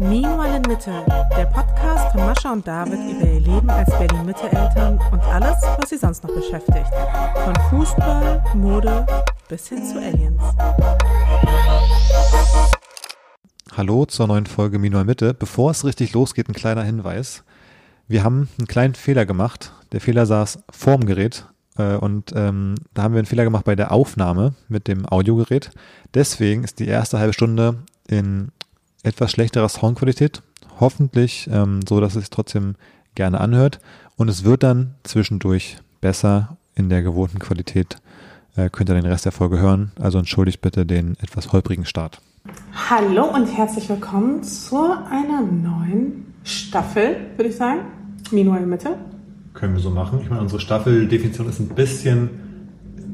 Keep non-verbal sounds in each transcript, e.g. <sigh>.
Meanwhile in Mitte, der Podcast von Mascha und David über ihr Leben als Berlin-Mitte-Eltern und alles, was sie sonst noch beschäftigt. Von Fußball, Mode bis hin zu Aliens. Hallo zur neuen Folge Meanwhile Mitte. Bevor es richtig losgeht, ein kleiner Hinweis. Wir haben einen kleinen Fehler gemacht. Der Fehler saß vorm Gerät und ähm, da haben wir einen Fehler gemacht bei der Aufnahme mit dem Audiogerät. Deswegen ist die erste halbe Stunde in etwas schlechterer Soundqualität. Hoffentlich ähm, so, dass es sich trotzdem gerne anhört. Und es wird dann zwischendurch besser in der gewohnten Qualität. Äh, könnt ihr den Rest der Folge hören. Also entschuldigt bitte den etwas holprigen Start. Hallo und herzlich willkommen zu einer neuen Staffel, würde ich sagen. Meanwhile Mitte. Können wir so machen. Ich meine, unsere Staffeldefinition ist ein bisschen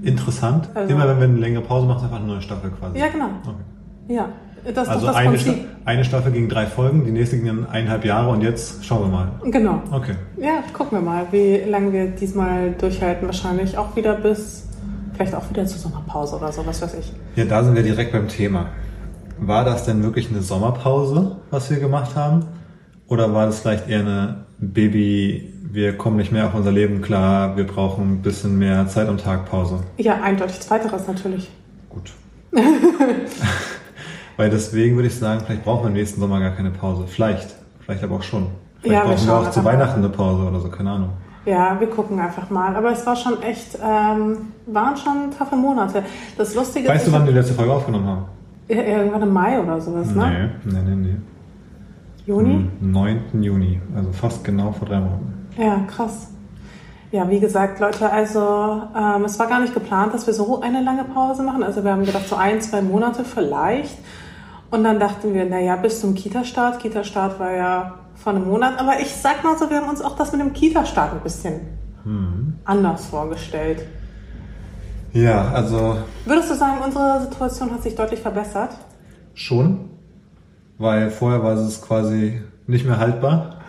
interessant. Also- Immer wenn wir eine längere Pause machen, ist einfach eine neue Staffel quasi. Ja, genau. Okay. Ja, das ist Also das eine, Sta eine Staffel ging drei Folgen, die nächste ging dann eineinhalb Jahre und jetzt schauen wir mal. Genau. Okay. Ja, gucken wir mal, wie lange wir diesmal durchhalten. Wahrscheinlich auch wieder bis, vielleicht auch wieder zur Sommerpause oder so, was weiß ich. Ja, da sind wir direkt beim Thema. War das denn wirklich eine Sommerpause, was wir gemacht haben? Oder war das vielleicht eher eine Baby, wir kommen nicht mehr auf unser Leben klar, wir brauchen ein bisschen mehr Zeit am Tag Pause? Ja, eindeutig zweiteres natürlich. Gut. <laughs> Weil deswegen würde ich sagen, vielleicht brauchen wir im nächsten Sommer gar keine Pause. Vielleicht. Vielleicht aber auch schon. Vielleicht Ja, wir brauchen wir schauen auch zu. Weihnachten eine Pause oder so, keine Ahnung. Ja, wir gucken einfach mal. Aber es war schon echt, ähm, waren schon taffe Monate. Das Lustige Weißt du, wann wir die letzte Folge aufgenommen haben? Ja, irgendwann im Mai oder sowas, ne? Nee, nee, nee, nee. Juni? Am 9. Juni, also fast genau vor drei Monaten. Ja, krass. Ja, wie gesagt, Leute, also ähm, es war gar nicht geplant, dass wir so eine lange Pause machen. Also wir haben gedacht, so ein, zwei Monate vielleicht. Und dann dachten wir, naja, bis zum Kita-Start. Kita-Start war ja vor einem Monat. Aber ich sag mal so, wir haben uns auch das mit dem Kita-Start ein bisschen anders vorgestellt. Ja, also Würdest du sagen, unsere Situation hat sich deutlich verbessert? schon, weil vorher war es quasi nicht mehr haltbar.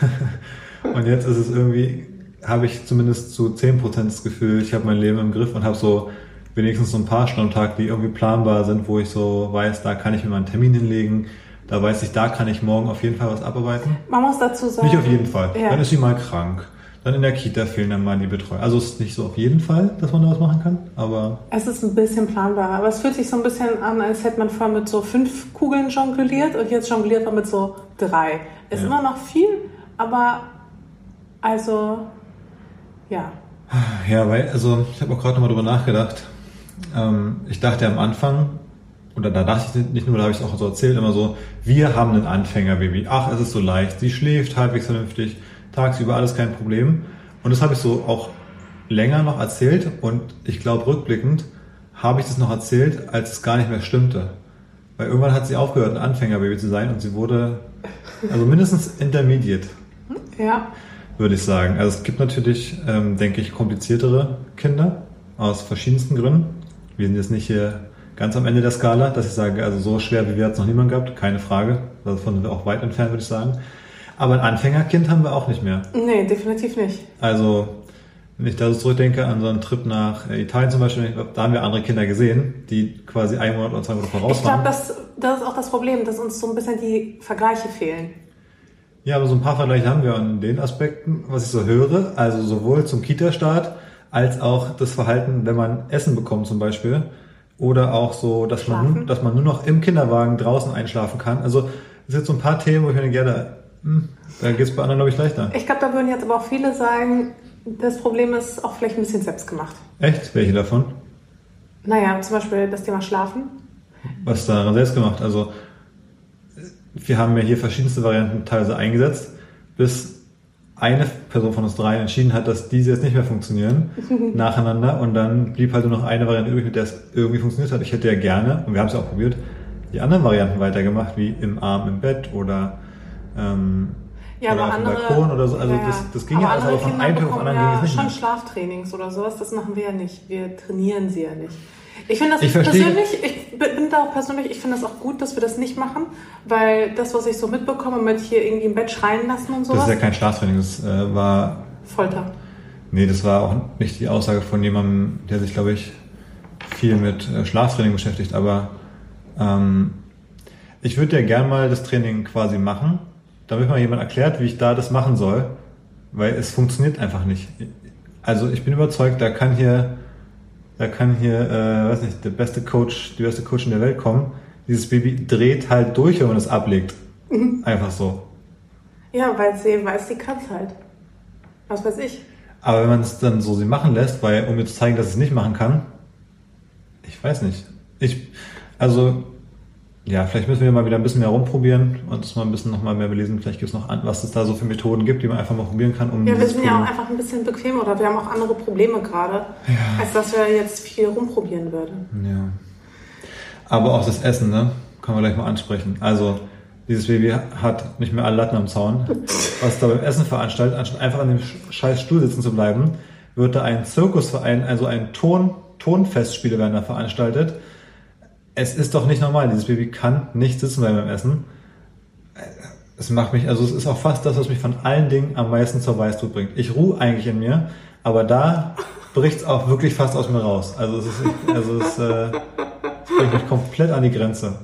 <laughs> und jetzt ist es irgendwie, habe ich zumindest zu 10% das Gefühl, ich habe mein Leben im Griff und habe so wenigstens so ein paar Stunden am Tag, die irgendwie planbar sind, wo ich so weiß, da kann ich mir mal einen Termin hinlegen, da weiß ich, da kann ich morgen auf jeden Fall was abarbeiten. Man muss dazu sagen. Nicht auf jeden Fall. Ja. Dann ist sie mal krank. Dann in der Kita fehlen dann mal die Betreuer. Also es ist nicht so auf jeden Fall, dass man da was machen kann, aber Es ist ein bisschen planbarer, aber es fühlt sich so ein bisschen an, als hätte man vorher mit so fünf Kugeln jongliert und jetzt jongliert man mit so drei. Ist Ja. immer noch viel, aber also ja. Ja, weil, also ich habe auch gerade nochmal drüber nachgedacht. Ähm, ich dachte am Anfang, oder da dachte ich nicht nur, da habe ich es auch so erzählt, immer so, wir haben ein Anfängerbaby. Ach, es ist so leicht, sie schläft halbwegs vernünftig, tagsüber alles kein Problem. Und das habe ich so auch länger noch erzählt und ich glaube rückblickend habe ich das noch erzählt, als es gar nicht mehr stimmte. Weil irgendwann hat sie aufgehört, ein Anfängerbaby zu sein und sie wurde, also mindestens intermediate Ja, würde ich sagen. Also es gibt natürlich, ähm, denke ich, kompliziertere Kinder aus verschiedensten Gründen. Wir sind jetzt nicht hier ganz am Ende der Skala, dass ich sage, also so schwer wie wir hat es noch niemand gehabt, keine Frage. Davon sind wir auch weit entfernt, würde ich sagen. Aber ein Anfängerkind haben wir auch nicht mehr. nee, definitiv nicht. Also wenn ich da so zurückdenke an so einen Trip nach äh, Italien zum Beispiel, da haben wir andere Kinder gesehen, die quasi ein Monat oder zwei Monate voraus Ich glaube, waren. das, das ist auch das Problem, dass uns so ein bisschen die Vergleiche fehlen. Ja, aber so ein paar Vergleiche haben wir an den Aspekten, was ich so höre. Also sowohl zum Kita-Start als auch das Verhalten, wenn man Essen bekommt zum Beispiel. Oder auch so, dass man, Schlafen. dass man nur noch im Kinderwagen draußen einschlafen kann. Also es sind so ein paar Themen, wo ich mir denke, ja, da, hm, da geht's bei anderen, glaube ich, leichter. Ich glaube, da würden jetzt aber auch viele sagen, das Problem ist auch vielleicht ein bisschen selbst gemacht. Echt? Welche davon? Naja, zum Beispiel das Thema Schlafen. Was daran selbst gemacht? Also wir haben ja hier verschiedenste Varianten teilweise eingesetzt, bis eine Person von uns drei entschieden hat, dass diese jetzt nicht mehr funktionieren, <laughs> nacheinander. Und dann blieb halt nur noch eine Variante übrig, mit der es irgendwie funktioniert hat. Ich hätte ja gerne, und wir haben es ja auch probiert, die anderen Varianten weitergemacht, wie im Arm im Bett oder, ähm, Ja, oder aber andere, Balkon oder so. Also ja, das, das ging ja alles, aber von Kinder einem Tag auf anderen ging ja es nicht schon. Schlaftrainings oder sowas, das machen wir ja nicht. Wir trainieren sie ja nicht. Ich finde das Ich persönlich, ich bin da auch persönlich, ich finde das auch gut, dass wir das nicht machen, weil das, was ich so mitbekomme mit hier irgendwie im Bett schreien lassen und Das sowas, ist ja kein Schlaftraining, das äh, war Folter. Nee, das war auch nicht die Aussage von jemandem, der sich, glaube ich, viel mit äh, Schlaftraining beschäftigt, aber Ähm, ich würde ja gern mal das Training quasi machen, damit mal jemand erklärt, wie ich da das machen soll, weil es funktioniert einfach nicht. Also ich bin überzeugt, da kann hier, da kann hier, äh, weiß nicht, der beste Coach, die beste Coach in der Welt kommen. Dieses Baby dreht halt durch, wenn man es ablegt. Mhm. Einfach so. Ja, weil sie weiß, sie kann es halt. Was weiß ich. Aber wenn man es dann so sie machen lässt, weil, um mir zu zeigen, dass es nicht machen kann, ich weiß nicht. Ich, also, ja, vielleicht müssen wir mal wieder ein bisschen mehr rumprobieren und uns mal ein bisschen noch mal mehr belesen. Vielleicht gibt es noch, an, was es da so für Methoden gibt, die man einfach mal probieren kann. Um ja, wir sind ja auch einfach ein bisschen bequemer oder wir haben auch andere Probleme gerade, ja. als dass wir jetzt viel rumprobieren würden. Ja. Aber auch das Essen, ne? Können wir gleich mal ansprechen. Also, dieses Baby hat nicht mehr alle Latten am Zaun. <laughs> Was da beim Essen veranstaltet, anstatt einfach an dem scheiß Stuhl sitzen zu bleiben, wird da ein Zirkusverein, also ein Ton, Tonfestspiele werden da veranstaltet. Es ist doch nicht normal. Dieses Baby kann nicht sitzen bleiben beim Essen. Es macht mich, also es ist auch fast das, was mich von allen Dingen am meisten zur Weißblut bringt. Ich ruhe eigentlich in mir, aber da bricht es auch wirklich fast aus mir raus. Also es ist, also es, äh, es bringt mich komplett an die Grenze.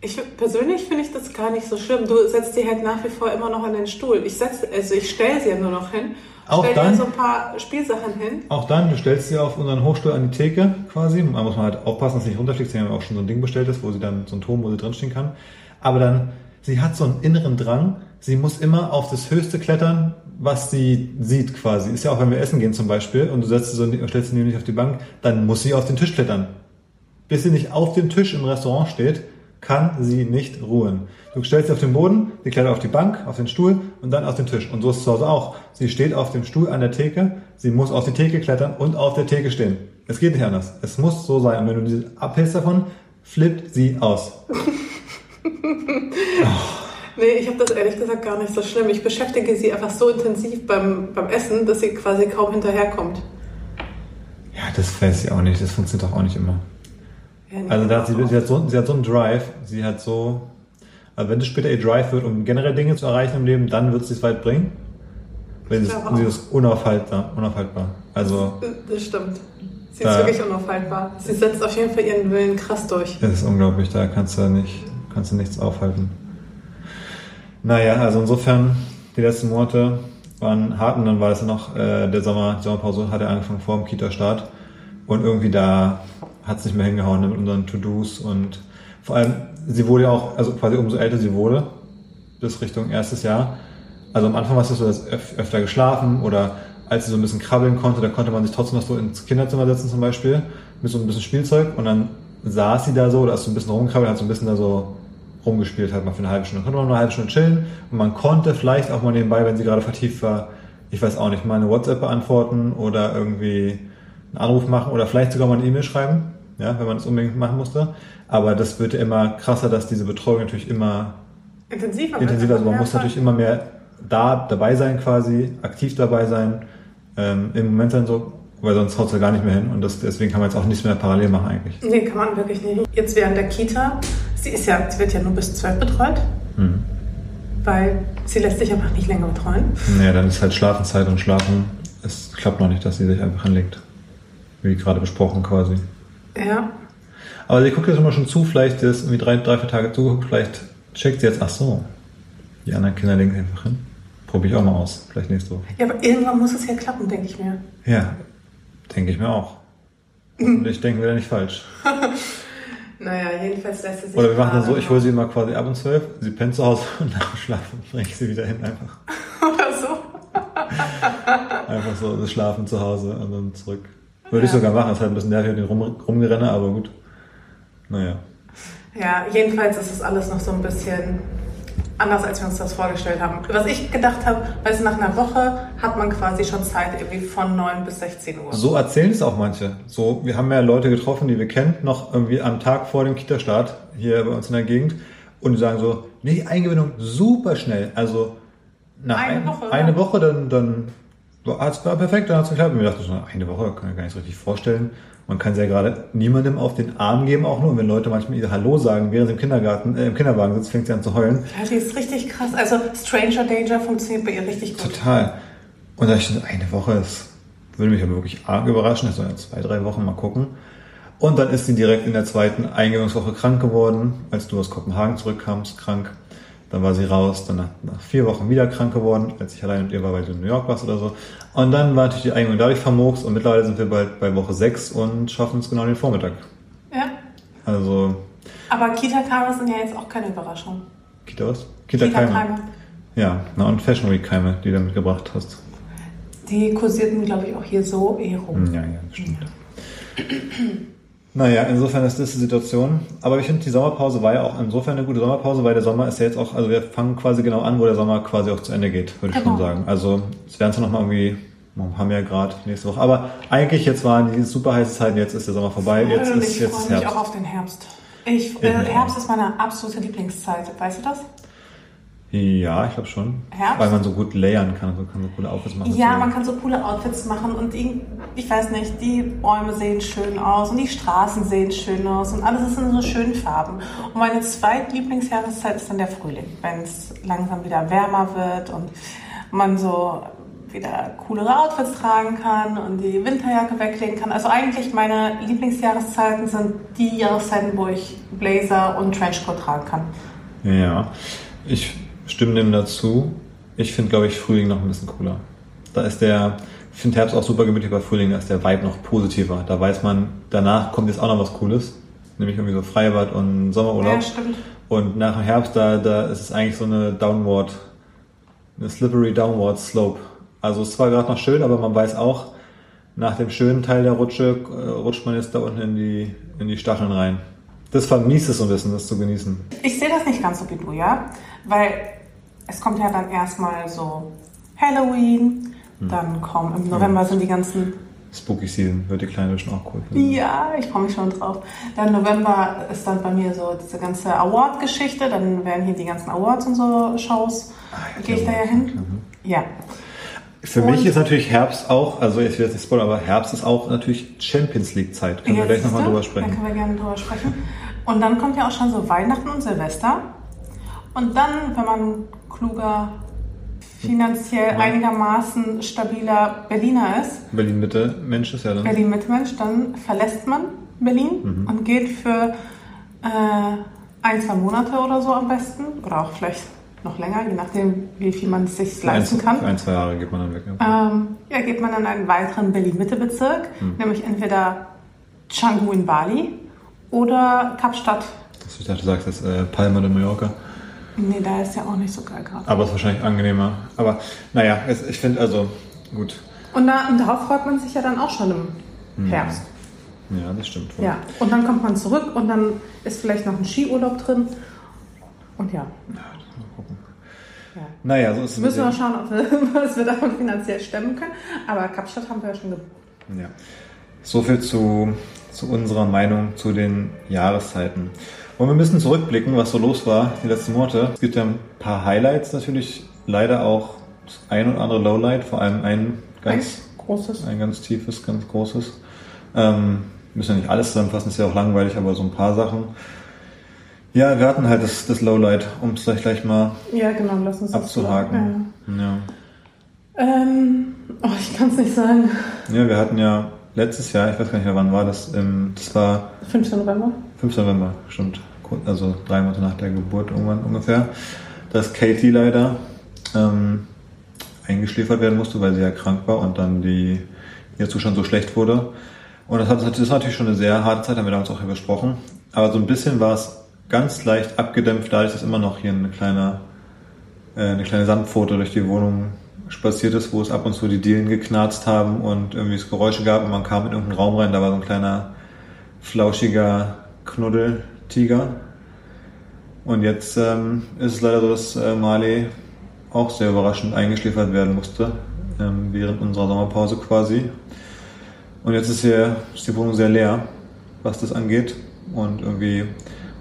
Ich persönlich finde ich das gar nicht so schlimm. Du setzt sie halt nach wie vor immer noch an den Stuhl. Ich setze, also ich stelle sie ja nur noch hin. Auch stell dann, dir so ein paar Spielsachen hin. Auch dann, du stellst sie auf unseren Hochstuhl an die Theke quasi. Man muss halt aufpassen, dass sie nicht runterfliegt. Sie haben auch schon so ein Ding bestellt ist, wo sie dann so ein Turm, wo sie drinstehen kann. Aber dann, sie hat so einen inneren Drang. Sie muss immer auf das Höchste klettern, was sie sieht quasi. Ist ja auch, wenn wir essen gehen zum Beispiel und du setzt sie so, stellst sie nämlich auf die Bank, dann muss sie auf den Tisch klettern. Bis sie nicht auf dem Tisch im Restaurant steht, kann sie nicht ruhen. Du stellst sie auf den Boden, sie klettert auf die Bank, auf den Stuhl und dann auf den Tisch. Und so ist es zu Hause auch. Sie steht auf dem Stuhl an der Theke, sie muss auf die Theke klettern und auf der Theke stehen. Es geht nicht anders. Es muss so sein. Und wenn du sie abhältst davon, flippt sie aus. oh. <laughs> Nee, ich habe das ehrlich gesagt gar nicht so schlimm. Ich beschäftige sie einfach so intensiv beim, beim Essen, dass sie quasi kaum hinterherkommt. Ja, das weiß ich auch nicht. Das funktioniert doch auch nicht immer. Also da hat sie, sie, hat so, sie hat so einen Drive, sie hat so, also wenn es später ihr Drive wird, um generell Dinge zu erreichen im Leben, dann wird sie es weit bringen. Wenn sie, sie ist unaufhaltbar, unaufhaltbar. Also, das stimmt. Sie ist wirklich unaufhaltbar. Sie setzt auf jeden Fall ihren Willen krass durch. Das ist unglaublich, da kannst du nicht, kannst du nichts aufhalten. Naja, also insofern, die letzten Monate waren hart und dann war es noch, äh, der Sommer, die Sommerpause hat ja angefangen vor dem Kita-Start. Und irgendwie da hat es nicht mehr hingehauen mit unseren To-Dos und vor allem, sie wurde ja auch, also quasi umso älter sie wurde, bis Richtung erstes Jahr. Also am Anfang war es so, dass öf öfter geschlafen oder als sie so ein bisschen krabbeln konnte, da konnte man sich trotzdem noch so ins Kinderzimmer setzen zum Beispiel, mit so ein bisschen Spielzeug und dann saß sie da so, oder ist so ein bisschen rumgekrabbelt, hat so ein bisschen da so rumgespielt halt mal für eine halbe Stunde. Dann konnte man eine halbe Stunde chillen und man konnte vielleicht auch mal nebenbei, wenn sie gerade vertieft war, ich weiß auch nicht, mal eine WhatsApp beantworten oder irgendwie einen Anruf machen oder vielleicht sogar mal eine E-Mail schreiben ja, wenn man es unbedingt machen musste. Aber das wird ja immer krasser, dass diese Betreuung natürlich immer intensiver, intensiver also man muss natürlich immer mehr da dabei sein quasi, aktiv dabei sein, ähm, im Moment dann so, weil sonst haut es ja gar nicht mehr hin und das, deswegen kann man jetzt auch nichts mehr parallel machen eigentlich. Nee, kann man wirklich nicht. Jetzt während der Kita, sie ist ja, sie wird ja nur bis zwölf betreut, mhm. weil sie lässt sich einfach nicht länger betreuen. Nee, dann ist halt Schlafenszeit und Schlafen, es klappt noch nicht, dass sie sich einfach hinlegt. Wie gerade besprochen quasi. Ja. Aber sie guckt jetzt immer schon zu, vielleicht ist irgendwie drei, drei, vier Tage zugeguckt, vielleicht checkt sie jetzt, ach so, die anderen Kinder legen sich einfach hin. Probiere ich auch mal aus, vielleicht nächste Woche. Ja, aber irgendwann muss es ja klappen, denke ich mir. Ja, denke ich mir auch. Und <laughs> ich denke wieder nicht falsch. <laughs> naja, jedenfalls lässt es sich. Oder wir machen dann so, ich hole sie immer quasi ab um zwölf, sie pennt zu Hause und nach dem Schlafen <laughs> bringe ich sie wieder hin einfach. Oder so. einfach so, das Schlafen zu Hause und dann zurück. Würde ja. ich sogar machen, das ist halt ein bisschen nervig dem Rum, Rumgerenne, aber gut. Naja. Ja, jedenfalls ist es alles noch so ein bisschen anders, als wir uns das vorgestellt haben. Was ich gedacht habe, weißt du, nach einer Woche hat man quasi schon Zeit irgendwie von 9 bis 16 Uhr. So erzählen es auch manche. So, wir haben ja Leute getroffen, die wir kennen, noch irgendwie am Tag vor dem Kita-Start hier bei uns in der Gegend und die sagen so, nee, Eingewöhnung super schnell. Also nach eine, ein, Woche, eine Woche, dann, dann es war perfekt, dann hat es geklappt. Und wir dachten so, eine Woche, kann ich gar nicht so richtig vorstellen. Man kann es ja gerade niemandem auf den Arm geben, auch nur. Und wenn Leute manchmal ihr Hallo sagen, während sie im Kindergarten, äh, im Kinderwagen sitzt, fängt sie an zu heulen. Ja, die ist richtig krass. Also Stranger Danger funktioniert bei ihr richtig gut. Total. Und da ich eine Woche, das würde mich aber wirklich arg überraschen. Das soll ja zwei, drei Wochen mal gucken. Und dann ist sie direkt in der zweiten Eingewöhnungswoche krank geworden, als du aus Kopenhagen zurückkamst, krank. Dann war sie raus, dann nach, nach, vier Wochen wieder krank geworden, als ich allein mit ihr war, weil du in New York warst oder so. Und dann war natürlich die Eingewöhnung dadurch vermurkst und mittlerweile sind wir bald bei Woche sechs und schaffen es genau den Vormittag. Ja. Also. Aber Kita-Keime sind ja jetzt auch keine Überraschung. Kita was? Kita-Keime. Kita ja, na und Fashion Week-Keime, die du mitgebracht hast. Die kursierten, glaube ich, auch hier so eh rum. Ja, ja, stimmt. Ja. Naja, insofern ist das die Situation. Aber ich finde, die Sommerpause war ja auch insofern eine gute Sommerpause, weil der Sommer ist ja jetzt auch, also wir fangen quasi genau an, wo der Sommer quasi auch zu Ende geht, würde ich genau. schon sagen. Also es werden zwar nochmal irgendwie, haben wir ja gerade nächste Woche, aber eigentlich jetzt waren die super heiße Zeiten, jetzt ist der Sommer vorbei, jetzt Und ist ich jetzt Herbst. Ich freue mich auch auf den Herbst. Ich, äh, Herbst ist meine absolute Lieblingszeit, weißt du das? Ja, ich glaube schon. Herbst? Weil man so gut layern kann, so kann so coole Outfits machen. Ja, so. man kann so coole Outfits machen und die, ich weiß nicht, die Bäume sehen schön aus und die Straßen sehen schön aus und alles ist in so schönen Farben. Und meine zweitlieblingsjahreszeit ist dann der Frühling, wenn es langsam wieder wärmer wird und man so wieder coolere Outfits tragen kann und die Winterjacke weglegen kann. Also eigentlich meine Lieblingsjahreszeiten sind die Jahreszeiten, wo ich Blazer und Trenchcoat tragen kann. Ja, ich stimme dem dazu. Ich finde, glaube ich, Frühling noch ein bisschen cooler. Da ist der, ich finde Herbst auch super gemütlich bei Frühling, da ist der Vibe noch positiver. Da weiß man, danach kommt jetzt auch noch was Cooles. Nämlich irgendwie so Freibad und Sommerurlaub. Ja, stimmt. Und nach dem Herbst, da, da ist es eigentlich so eine Downward, eine slippery Downward Slope. Also es ist zwar gerade noch schön, aber man weiß auch, nach dem schönen Teil der Rutsche äh, rutscht man jetzt da unten in die, in die Stacheln rein. Das vermisst es so ein bisschen, das zu genießen. Ich sehe das nicht ganz so wie du, ja? Weil es kommt ja dann erstmal so Halloween, hm. dann kommen im November sind die ganzen Spooky Season wird die Kleine schon auch cool. Finden. Ja, ich freue mich schon drauf. Dann November ist dann bei mir so diese ganze Award-Geschichte. Dann werden hier die ganzen Awards und so Shows. Ja, Gehe ich da ja hin? Mhm. Ja. Für und mich ist natürlich Herbst auch, also jetzt wird es nicht spoilern, aber Herbst ist auch natürlich Champions League Zeit. Können wir gleich nochmal drüber sprechen. Dann können wir gerne drüber sprechen. Und dann kommt ja auch schon so Weihnachten und Silvester. Und dann, wenn man kluger, finanziell einigermaßen stabiler Berliner ist. Berlin-Mitte Mensch ist ja dann. Berlin-Mitte Mensch, dann verlässt man Berlin mhm. und geht für äh, ein, zwei Monate oder so am besten. Oder auch vielleicht noch länger, je nachdem, wie viel man es sich leisten kann. Für ein, zwei Jahre geht man dann weg. Ja, ähm, ja geht man in einen weiteren Berlin-Mitte-Bezirk, mhm. nämlich entweder Canggu in Bali oder Kapstadt. Ich dachte, du sagst jetzt äh, Palma de Mallorca. Nee, da ist ja auch nicht so geil gerade. Aber es ist wahrscheinlich angenehmer. Aber naja, es, ich finde also gut. Und, da, und darauf freut man sich ja dann auch schon im hm. Herbst. Ja, das stimmt. Wohl. Ja, und dann kommt man zurück und dann ist vielleicht noch ein Skiurlaub drin. Und ja. ja mal gucken. Ja. Naja, so ist es. Müssen wir mal schauen, ob wir, <laughs> was wir davon finanziell stemmen können. Aber Kapstadt haben wir ja schon gebucht. Ja. So viel zu, zu unserer Meinung zu den Jahreszeiten. Wollen wir ein bisschen zurückblicken, was so los war die letzten Monate. Es gibt ja ein paar Highlights natürlich, leider auch das ein oder andere Lowlight, vor allem ein ganz ein großes, ein ganz tiefes, ganz großes. Ähm, müssen ja nicht alles zusammenfassen, ist ja auch langweilig, aber so ein paar Sachen. Ja, wir hatten halt das, das Lowlight, um es gleich, gleich mal ja, genau, lass uns abzuhaken. Das ja. ja. Ähm, oh, ich kann es nicht sagen. Ja, wir hatten ja letztes Jahr, ich weiß gar nicht mehr wann war das, ähm, das war 5. November. 5. November, stimmt also drei Monate nach der Geburt irgendwann ungefähr, dass Katie leider ähm, eingeschläfert werden musste, weil sie ja krank war und dann die, ihr Zustand so schlecht wurde. Und das, hat, das ist natürlich schon eine sehr harte Zeit, haben wir damals auch hier besprochen. Aber so ein bisschen war es ganz leicht abgedämpft, dadurch, dass immer noch hier eine kleine, äh, eine kleine Sandpfote durch die Wohnung spaziert ist, wo es ab und zu die Dielen geknarzt haben und irgendwie es Geräusche gab und man kam in irgendeinen Raum rein, da war so ein kleiner flauschiger Knuddel, Tiger. Und jetzt ähm, ist es leider so, dass äh, Marley auch sehr überraschend eingeschläfert werden musste, ähm, während unserer Sommerpause quasi. Und jetzt ist, hier, ist die Wohnung sehr leer, was das angeht. Und irgendwie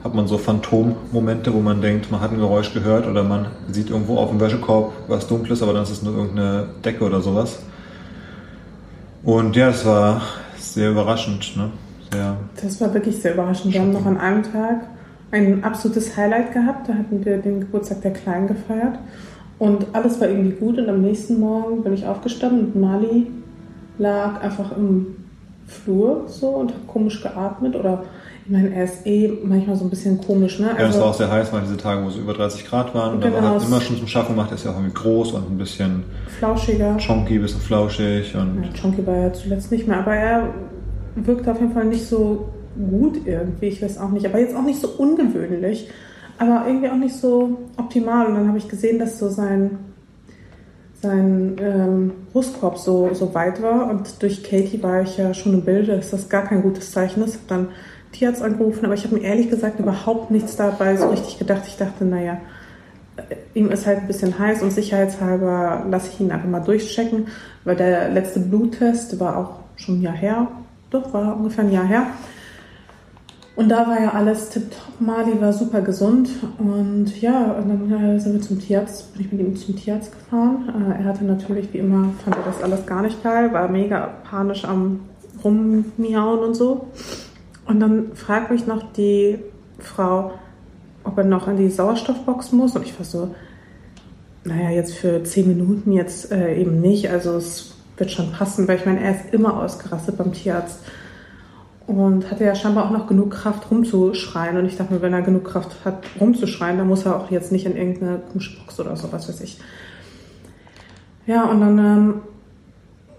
hat man so Phantommomente, wo man denkt, man hat ein Geräusch gehört oder man sieht irgendwo auf dem Wäschekorb was Dunkles, aber dann ist es nur irgendeine Decke oder sowas. Und ja, es war sehr überraschend. Ne? Sehr das war wirklich sehr überraschend. Wir haben noch an einem Tag ein absolutes Highlight gehabt. Da hatten wir den Geburtstag der Kleinen gefeiert. Und alles war irgendwie gut. Und am nächsten Morgen bin ich aufgestanden und Mali lag einfach im Flur so und hat komisch geatmet oder ich meine, er ist eh manchmal so ein bisschen komisch, ne? Also, ja, es war auch sehr heiß, mal diese Tage, wo es über 30 Grad waren. Und genau, hat immer schon zum Schaffen gemacht. Er ist ja auch irgendwie groß und ein bisschen flauschiger. Chonky, ein bisschen flauschig. Und ja, Chonky war ja zuletzt nicht mehr, aber er wirkte auf jeden Fall nicht so gut irgendwie. Ich weiß auch nicht. Aber jetzt auch nicht so ungewöhnlich, aber irgendwie auch nicht so optimal. Und dann habe ich gesehen, dass so sein sein ähm, Brustkorb so, so weit war und durch Katie war ich ja schon im Bilde, dass das gar kein gutes Zeichen ist. Hab dann Tierarzt angerufen, aber ich habe mir ehrlich gesagt überhaupt nichts dabei so richtig gedacht. Ich dachte, naja, äh, ihm ist halt ein bisschen heiß und sicherheitshalber lasse ich ihn einfach mal durchchecken, weil der letzte Bluttest war auch schon ein Jahr her. Doch, war ungefähr ein Jahr her. Und da war ja alles tipptopp. Mali war super gesund. Und ja, und dann sind wir zum Tierarzt, bin ich mit ihm zum Tierarzt gefahren. Äh, er hatte natürlich, wie immer, fand er das alles gar nicht geil, war mega panisch am Rummiauen und so. Und dann fragt mich noch die Frau, ob er noch in die Sauerstoffbox muss. Und ich war so, naja, jetzt für zehn Minuten jetzt äh, eben nicht. Also es wird schon passen, weil ich meine, er ist immer ausgerastet beim Tierarzt. Und hatte ja scheinbar auch noch genug Kraft rumzuschreien. Und ich dachte mir, wenn er genug Kraft hat rumzuschreien, dann muss er auch jetzt nicht in irgendeine komische Box oder so, was weiß ich. Ja, und dann ähm,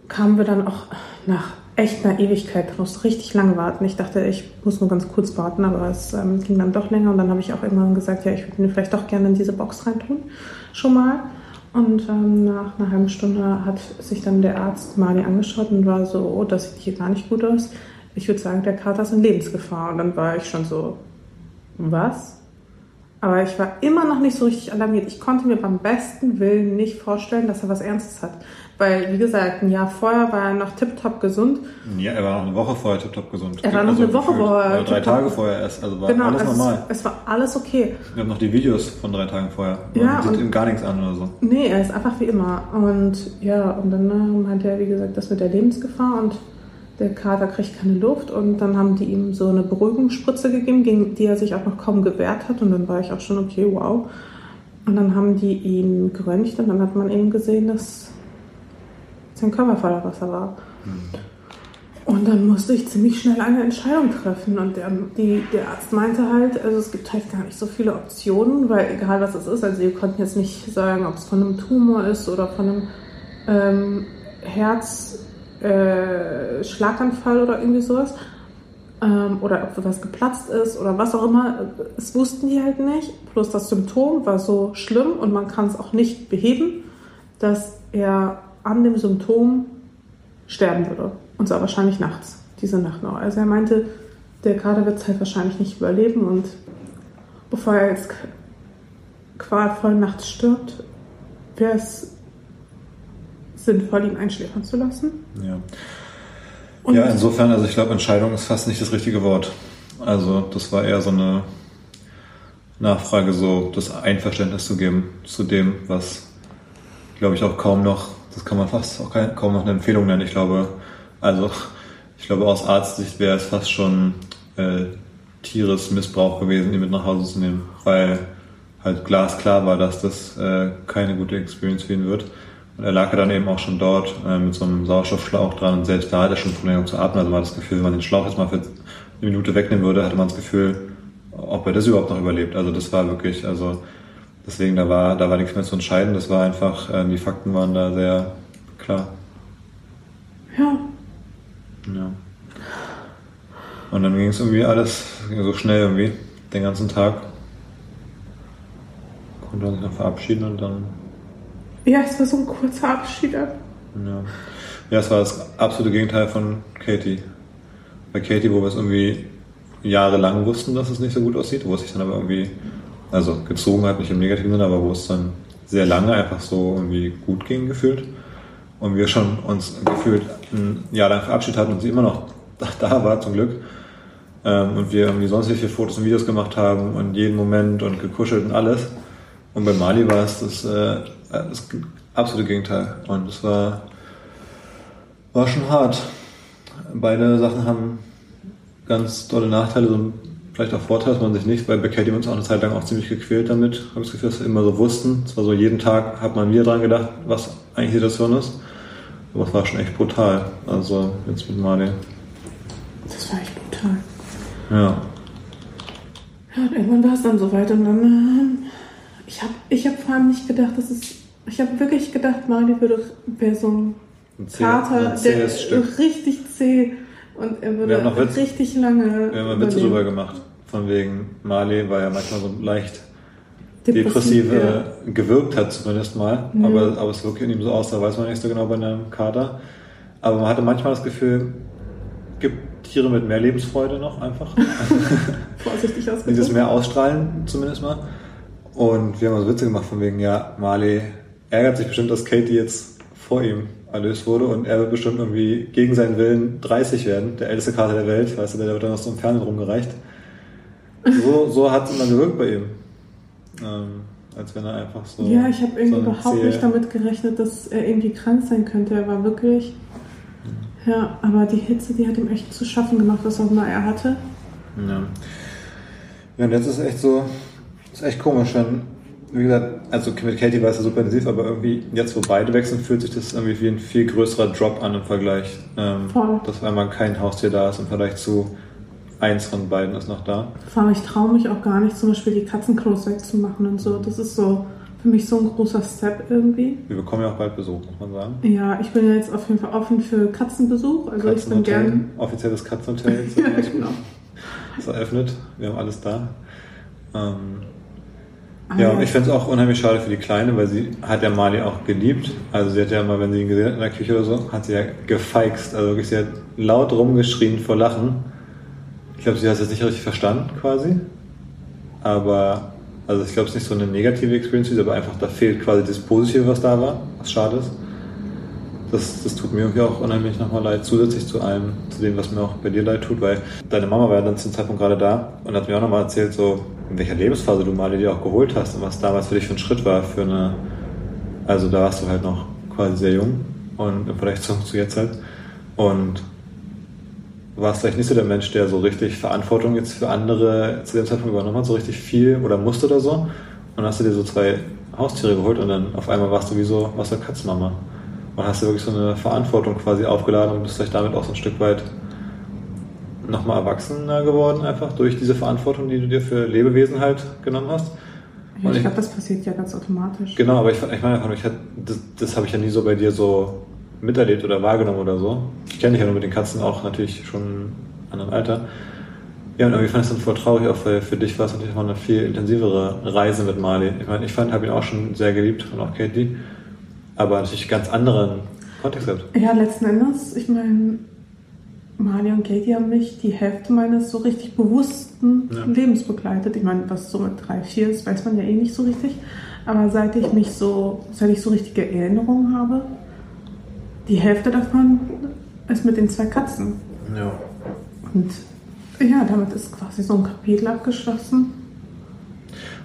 kamen wir dann auch nach echt einer Ewigkeit, da musste richtig lange warten. Ich dachte, ich muss nur ganz kurz warten, aber es ähm, ging dann doch länger und dann habe ich auch irgendwann gesagt, ja, ich würde ihn vielleicht doch gerne in diese Box reintun, schon mal. Und ähm, nach einer halben Stunde hat sich dann der Arzt Mali angeschaut und war so, oh, das sieht hier gar nicht gut aus. Ich würde sagen, der Kater ist in Lebensgefahr. Und dann war ich schon so, was? Aber ich war immer noch nicht so richtig alarmiert. Ich konnte mir beim besten Willen nicht vorstellen, dass er was Ernstes hat. Weil, wie gesagt, ein Jahr vorher war er noch tiptop gesund. Ja, er war noch eine Woche vorher tiptop gesund. Er war noch also eine Woche vorher. Drei Tage vorher erst, also war genau, alles also normal. Es, es, war alles okay. Wir haben noch die Videos von drei Tagen vorher. Ja, sieht ihm gar nichts an oder so. Nee, er ist einfach wie immer. Und ja, und dann äh, meinte er, wie gesagt, das mit der Lebensgefahr und der Kater kriegt keine Luft. Und dann haben die ihm so eine Beruhigungsspritze gegeben, gegen die er sich auch noch kaum gewehrt hat. Und dann war ich auch schon, okay, wow. Und dann haben die ihn geröntgt und dann hat man eben gesehen, dass sein Körper voller Wasser war. Mhm. Und dann musste ich ziemlich schnell eine Entscheidung treffen. Und der, die, der Arzt meinte halt, also es gibt halt gar nicht so viele Optionen, weil egal was es ist, also wir konnten jetzt nicht sagen, ob es von einem Tumor ist oder von einem ähm, Herzschlaganfall äh, oder irgendwie sowas. Ähm, oder ob was geplatzt ist oder was auch immer. Es wussten die halt nicht. Plus das Symptom war so schlimm und man kann es auch nicht beheben, dass er an dem Symptom sterben würde. Und zwar wahrscheinlich nachts, diese Nacht noch. Also er meinte, der Kader wird es halt wahrscheinlich nicht überleben und bevor er jetzt qualvoll nachts stirbt, wäre es sinnvoll, ihn einschläfern zu lassen. Ja. Und ja, insofern, also ich glaube, Entscheidung ist fast nicht das richtige Wort. Also das war eher so eine Nachfrage, so das Einverständnis zu geben zu dem, was, glaube ich, auch kaum noch das kann man fast auch kein, kaum noch eine Empfehlung nennen. Ich glaube, also ich glaube aus Arztsicht wäre es fast schon äh, Tieresmissbrauch gewesen, ihn mit nach Hause zu nehmen, weil halt glasklar war, dass das äh, keine gute Experience für ihn wird. Und er lag ja dann eben auch schon dort äh, mit so einem Sauerstoffschlauch dran und selbst da hat er schon Probleme zu atmen. Also man hat das Gefühl, wenn man den Schlauch jetzt mal für eine Minute wegnehmen würde, hatte man das Gefühl, ob er das überhaupt noch überlebt. Also das war wirklich, also Deswegen, da war, da war nichts mehr zu entscheiden. Das war einfach, äh, die Fakten waren da sehr klar. Ja. Ja. Und dann ging es irgendwie alles so schnell irgendwie, den ganzen Tag. Konnte man sich dann verabschieden und dann. Ja, es war so ein kurzer Abschied. Ja. Ja, es war das absolute Gegenteil von Katie. Bei Katie, wo wir es irgendwie jahrelang wussten, dass es nicht so gut aussieht, wo es sich dann aber irgendwie also gezogen hat, nicht im negativen Sinne, aber wo es dann sehr lange einfach so irgendwie gut ging gefühlt. Und wir schon uns gefühlt ein Jahr lang verabschiedet hatten und sie immer noch <laughs> da war zum Glück. Ähm, und wir irgendwie sonst viele Fotos und Videos gemacht haben und jeden Moment und gekuschelt und alles. Und bei Mali war es das, äh, das absolute Gegenteil. Und es war, war schon hart. Beide Sachen haben ganz tolle Nachteile. So vielleicht auch Vorteil, dass man sich nicht, weil bei Katie uns auch eine Zeit lang auch ziemlich gequält damit, habe ich das Gefühl, dass wir immer so wussten. Es war so, jeden Tag hat man wieder dran gedacht, was eigentlich die Situation ist. Aber es war schon echt brutal. Also jetzt mit Mali. Das war echt brutal. Ja. Ja, und irgendwann war es dann soweit und dann, ähm, ich habe ich hab vor allem nicht gedacht, dass es, ich habe wirklich gedacht, Mali würde, wäre so ein Ein zäh- Kater, ein der Stück. richtig zäh und er würde noch richtig lange Wir haben Witze drüber gemacht. Von wegen, Marley war ja manchmal so leicht Depressiv, depressive ja. gewirkt hat zumindest mal. Ja. Aber, aber es wirkt in ihm so aus, da weiß man nicht so genau bei einem Kater. Aber man hatte manchmal das Gefühl, gibt Tiere mit mehr Lebensfreude noch einfach. <laughs> Vorsichtig ausgedrückt. mehr ausstrahlen zumindest mal. Und wir haben uns Witze gemacht von wegen, ja, Marley ärgert sich bestimmt, dass Katie jetzt vor ihm erlöst wurde und er wird bestimmt irgendwie gegen seinen Willen 30 werden, der älteste Kater der Welt, weißt du, der wird dann noch so im Fernsehen rumgereicht. So, so hat es immer gewirkt bei ihm. Ähm, als wenn er einfach so. Ja, ich habe irgendwie so überhaupt nicht damit gerechnet, dass er irgendwie krank sein könnte. Er war wirklich. Ja, aber die Hitze, die hat ihm echt zu schaffen gemacht, was auch immer er hatte. Ja. ja, und jetzt ist echt so, ist echt komisch, wenn, wie gesagt, also mit Katie war es ja super intensiv, aber irgendwie jetzt, wo beide wechseln, fühlt sich das irgendwie wie ein viel größerer Drop an im Vergleich. Ähm, Voll. Dass einmal kein Haustier da ist im Vergleich zu eins von beiden ist noch da. Vor allem, ich traue mich auch gar nicht, zum Beispiel die Katzenklos wegzumachen und so. Das ist so für mich so ein großer Step irgendwie. Wir bekommen ja auch bald Besuch, muss man sagen. Ja, ich bin ja jetzt auf jeden Fall offen für Katzenbesuch. Also ich bin gern. offizielles Katzenhotel <laughs> jetzt Ja, genau. ist eröffnet. Wir haben alles da. Ähm, Ah, Ja, und ich finde es auch unheimlich schade für die Kleine, weil sie hat ja Mali auch geliebt. Also sie hat ja mal, wenn sie ihn gesehen hat in der Küche oder so, hat sie ja gefeixt. Also wirklich, sie hat laut rumgeschrien vor Lachen. Ich glaube, sie hat es jetzt nicht richtig verstanden quasi. Aber, also ich glaube, es ist nicht so eine negative Experience, aber einfach da fehlt quasi das Positive, was da war, was schade ist. Das, das tut mir irgendwie auch unheimlich nochmal leid, zusätzlich zu allem, zu dem, was mir auch bei dir leid tut, weil deine Mama war ja dann zum Zeitpunkt gerade da und hat mir auch nochmal erzählt, so in welcher Lebensphase du Mali dir auch geholt hast und was damals für dich für ein Schritt war für eine, also da warst du halt noch quasi sehr jung und im Vergleich zu, zu jetzt halt und warst vielleicht nicht so der Mensch, der so richtig Verantwortung jetzt für andere zu dem Zeitpunkt übernommen hat, so richtig viel oder musste oder so und hast du dir so zwei Haustiere geholt und dann auf einmal warst du wie so, warst du Katzenmama und hast dir wirklich so eine Verantwortung quasi aufgeladen und bist vielleicht damit auch so ein Stück weit nochmal erwachsener geworden, einfach durch diese Verantwortung, die du dir für Lebewesen halt genommen hast. Ja, Und ich ich- glaube, das passiert ja ganz automatisch. Genau, aber ich, ich meine einfach ich das, das habe ich ja nie so bei dir so miterlebt oder wahrgenommen oder so. Ich kenne dich ja nur mit den Katzen auch natürlich schon an einem Alter. Ja, und irgendwie fand ich es dann voll traurig, auch weil für dich war es natürlich mal eine viel intensivere Reise mit Mali. Ich meine, ich fand, habe ihn auch schon sehr geliebt und auch Katie, aber natürlich ganz anderen Kontext gehabt. Ja, letzten Endes, ich meine, Mali und Katie haben mich die Hälfte meines so richtig bewussten Ja. Lebens begleitet. Ich meine, was so mit drei, vier ist, weiß man ja eh nicht so richtig. Aber seit ich mich so, seit ich so richtige Erinnerungen habe, die Hälfte davon ist mit den zwei Katzen. Ja. Und ja, damit ist quasi so ein Kapitel abgeschlossen.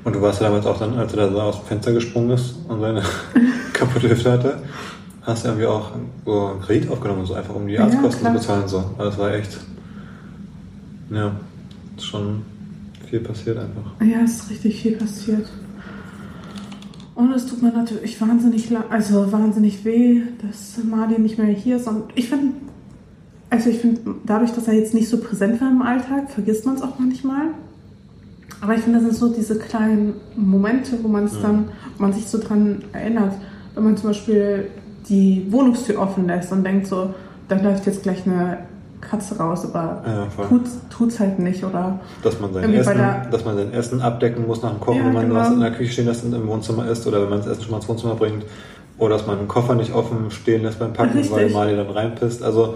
Und du warst ja damals auch dann, als er da so aus dem Fenster gesprungen ist und seine <laughs> kaputte Hüfte hatte, hast du irgendwie auch einen Kredit aufgenommen, so einfach um die Ja, Arztkosten klar. zu bezahlen. So. Also das war echt, ja, ist schon viel passiert einfach. Ja, es ist richtig viel passiert. Und es tut mir natürlich wahnsinnig, also wahnsinnig weh, dass Mali nicht mehr hier ist. Und ich finde, also ich finde, dadurch, dass er jetzt nicht so präsent war im Alltag, vergisst man es auch manchmal. Aber ich finde, das sind so diese kleinen Momente, wo man es Ja. dann, wo man sich so dran erinnert. Wenn man zum Beispiel die Wohnungstür offen lässt und denkt so, da läuft jetzt gleich eine Katze raus, aber Ja, voll. tut, tut's halt nicht. Oder Dass man, sein Essen, dass man sein Essen abdecken muss nach dem Kochen, Ja, wenn man genau. was in der Küche stehen lässt und im Wohnzimmer isst oder wenn man das Essen schon mal ins Wohnzimmer bringt. Oder dass man einen Koffer nicht offen stehen lässt beim Packen, Richtig. weil Mali dann reinpisst. Also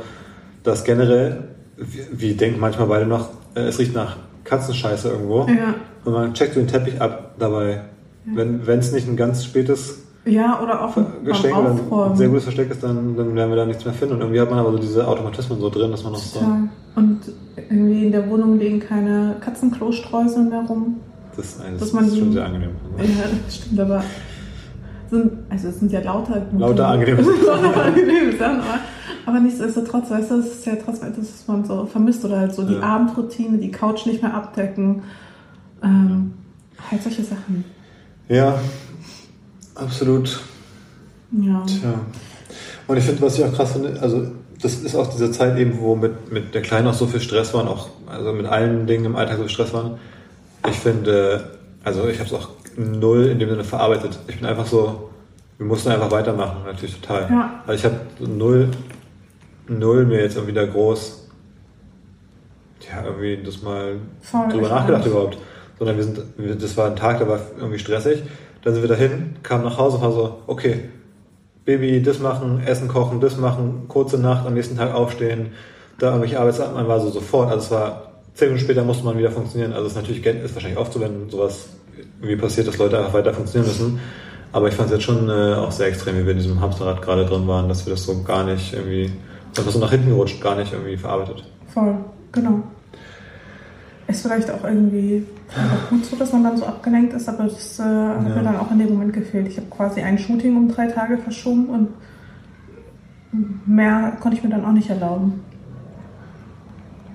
das generell, wie, wie denken manchmal beide noch, äh, es riecht nach Katzenscheiße irgendwo. ja. Und man checkt den Teppich ab dabei. Wenn es nicht ein ganz spätes Ja, oder auch beim Geschenk ein Aufräumen. sehr gutes Versteck ist, dann, dann werden wir da nichts mehr finden. Und irgendwie hat man aber so diese Automatismen so drin, dass man noch so. Und irgendwie in der Wohnung liegen keine Katzenklostreusel mehr rum. Das ist, das Dass man ist schon sehr angenehm. <laughs> Ja, das stimmt, aber sind, also es sind ja lauter <laughs> Lauter angenehme Sachen, aber, aber nichtsdestotrotz, weißt du, es ist ja trotzdem etwas, was man so vermisst oder halt so die Ja. Abendroutine, die Couch nicht mehr abdecken. Ähm, halt solche Sachen. Ja, absolut. Ja. Tja. Und ich finde, was ich auch krass finde, also das ist auch diese Zeit eben, wo mit, mit der Kleinen auch so viel Stress war und auch also mit allen Dingen im Alltag so viel Stress waren. Ich finde, also ich habe es auch null in dem Sinne verarbeitet. Ich bin einfach so, wir mussten einfach weitermachen, natürlich total. Ja. Also ich habe null, null mir jetzt irgendwie da groß, ja, irgendwie das mal Voll drüber nachgedacht überhaupt. Sondern wir sind, das war ein Tag, der war irgendwie stressig. Dann sind wir dahin, kamen nach Hause und war so, okay, Baby das machen, Essen kochen, das machen, kurze Nacht, am nächsten Tag aufstehen, da irgendwelche Arbeitsabend, man war so sofort, also es war zehn Minuten später musste man wieder funktionieren. Also es ist natürlich ist wahrscheinlich wenn sowas wie passiert, dass Leute einfach weiter funktionieren müssen. Aber ich fand es jetzt schon äh, auch sehr extrem, wie wir in diesem Hamsterrad gerade drin waren, dass wir das so gar nicht irgendwie, einfach so nach hinten gerutscht, gar nicht irgendwie verarbeitet. Voll, genau. Ist vielleicht auch irgendwie einfach gut so, dass man dann so abgelenkt ist, aber das äh, hat ja. mir dann auch in dem Moment gefehlt. Ich habe quasi ein Shooting um drei Tage verschoben und mehr konnte ich mir dann auch nicht erlauben.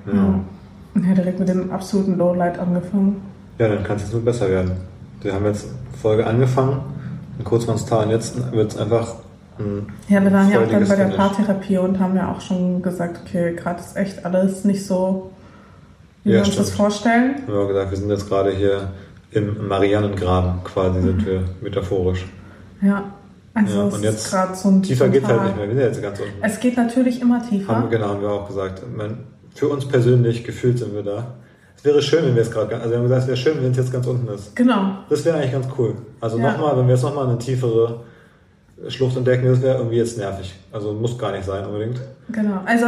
Ja. ja. Und ja, direkt mit dem absoluten Lowlight angefangen. Ja, dann kann es jetzt nur besser werden. Wir haben jetzt Folge angefangen, in Kurzmannstal und jetzt wird es einfach ein Ja, wir waren ja auch dann bei der Paartherapie und haben ja auch schon gesagt, okay, gerade ist echt alles nicht so wie ja, wir uns stimmt. das vorstellen. Wir haben gesagt, wir sind jetzt gerade hier im Marianengraben quasi, mhm. sind wir metaphorisch. Ja, also ja, und jetzt gerade so tiefer geht halt nicht mehr. Wir sind jetzt ganz unten. Es geht natürlich immer tiefer. Haben, genau, haben wir auch gesagt. Man, für uns persönlich gefühlt sind wir da. Es wäre schön, wenn wir es gerade, also wir haben gesagt, es wäre schön, wenn es jetzt ganz unten ist. Genau. Das wäre eigentlich ganz cool. Also ja. nochmal, wenn wir jetzt nochmal eine tiefere Schlucht entdecken, das wäre irgendwie jetzt nervig. Also muss gar nicht sein unbedingt. Genau. Also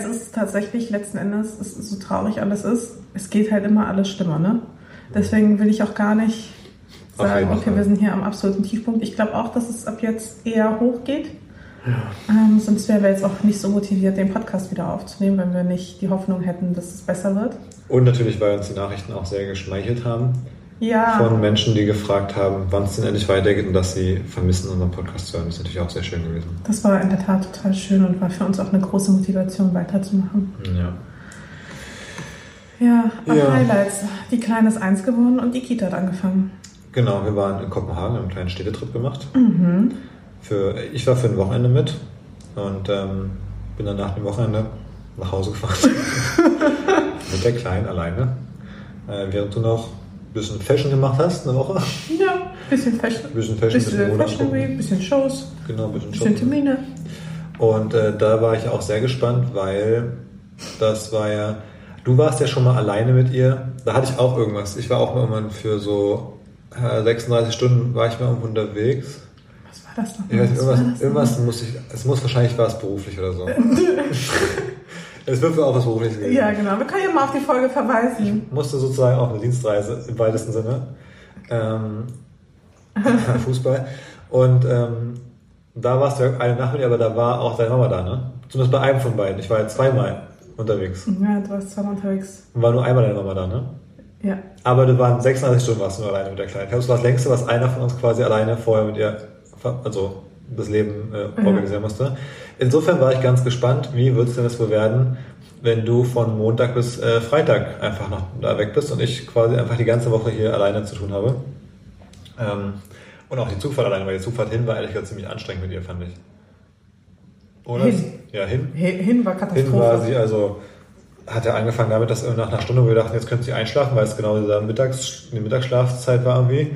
es ist tatsächlich letzten Endes, so traurig alles ist, es geht halt immer alles schlimmer, ne? Deswegen will ich auch gar nicht sagen, okay, wir sind hier am absoluten Tiefpunkt. Ich glaube auch, dass es ab jetzt eher hochgeht. Ja. Ähm, sonst wären wir jetzt auch nicht so motiviert, den Podcast wieder aufzunehmen, wenn wir nicht die Hoffnung hätten, dass es besser wird. Und natürlich, weil uns die Nachrichten auch sehr geschmeichelt haben ja. von Menschen, die gefragt haben, wann es denn endlich weitergeht und dass sie vermissen, unseren Podcast zu hören. Das ist natürlich auch sehr schön gewesen. Das war in der Tat total schön und war für uns auch eine große Motivation, weiterzumachen. Ja. Ja, ja. Highlights. Die Kleine ist eins geworden und die Kita hat angefangen. Genau, wir waren in Kopenhagen, haben einen kleinen Städtetrip gemacht. Mhm. Für, ich war für ein Wochenende mit und ähm, bin dann nach dem Wochenende nach Hause gefahren. <laughs> mit der Kleinen alleine. Äh, während du noch bisschen Fashion gemacht hast, eine Woche. Ja, bisschen Fashion. Bisschen Fashion, bisschen, bisschen Fashion Week, bisschen Shows. Genau, bisschen, bisschen Termine. Und äh, da war ich auch sehr gespannt, weil das war ja, du warst ja schon mal alleine mit ihr. Da hatte ich auch irgendwas. Ich war auch irgendwann für so äh, 36 Stunden war ich mal unterwegs. Was war das noch? Weiß, irgendwas, irgendwas muss ich, es muss wahrscheinlich war es beruflich oder so. <laughs> Es wird für auch was berufliches geben. Ja, genau. Wir können ja mal auf die Folge verweisen. Ich musste sozusagen auf eine Dienstreise im weitesten Sinne. Ähm, <laughs> Fußball. Und ähm, da warst du eine Nacht mit ihr, aber da war auch deine Mama da, ne? Zumindest bei einem von beiden. Ich war ja zweimal unterwegs. Ja, du warst zweimal unterwegs. Und war nur einmal deine Mama da, ne? Ja. Aber du waren 36 Stunden warst du nur alleine mit der Kleinen. Ich glaube, das war das längste, was einer von uns quasi alleine vorher mit ihr, also das Leben äh, organisieren ja. musste. Insofern war ich ganz gespannt, wie wird es denn das wohl werden, wenn du von Montag bis äh, Freitag einfach noch da weg bist und ich quasi einfach die ganze Woche hier alleine zu tun habe. Ähm, und auch die Zugfahrt alleine, weil die Zugfahrt hin war ehrlich gesagt ziemlich anstrengend mit ihr, fand ich. Oder? Hin. Ja, hin. Hin, hin war Katastrophe. Hin war sie, also hat er angefangen damit, dass nach einer Stunde, wo wir dachten, jetzt könnte sie einschlafen, weil es genau diese Mittags, die Mittagsschlafzeit war irgendwie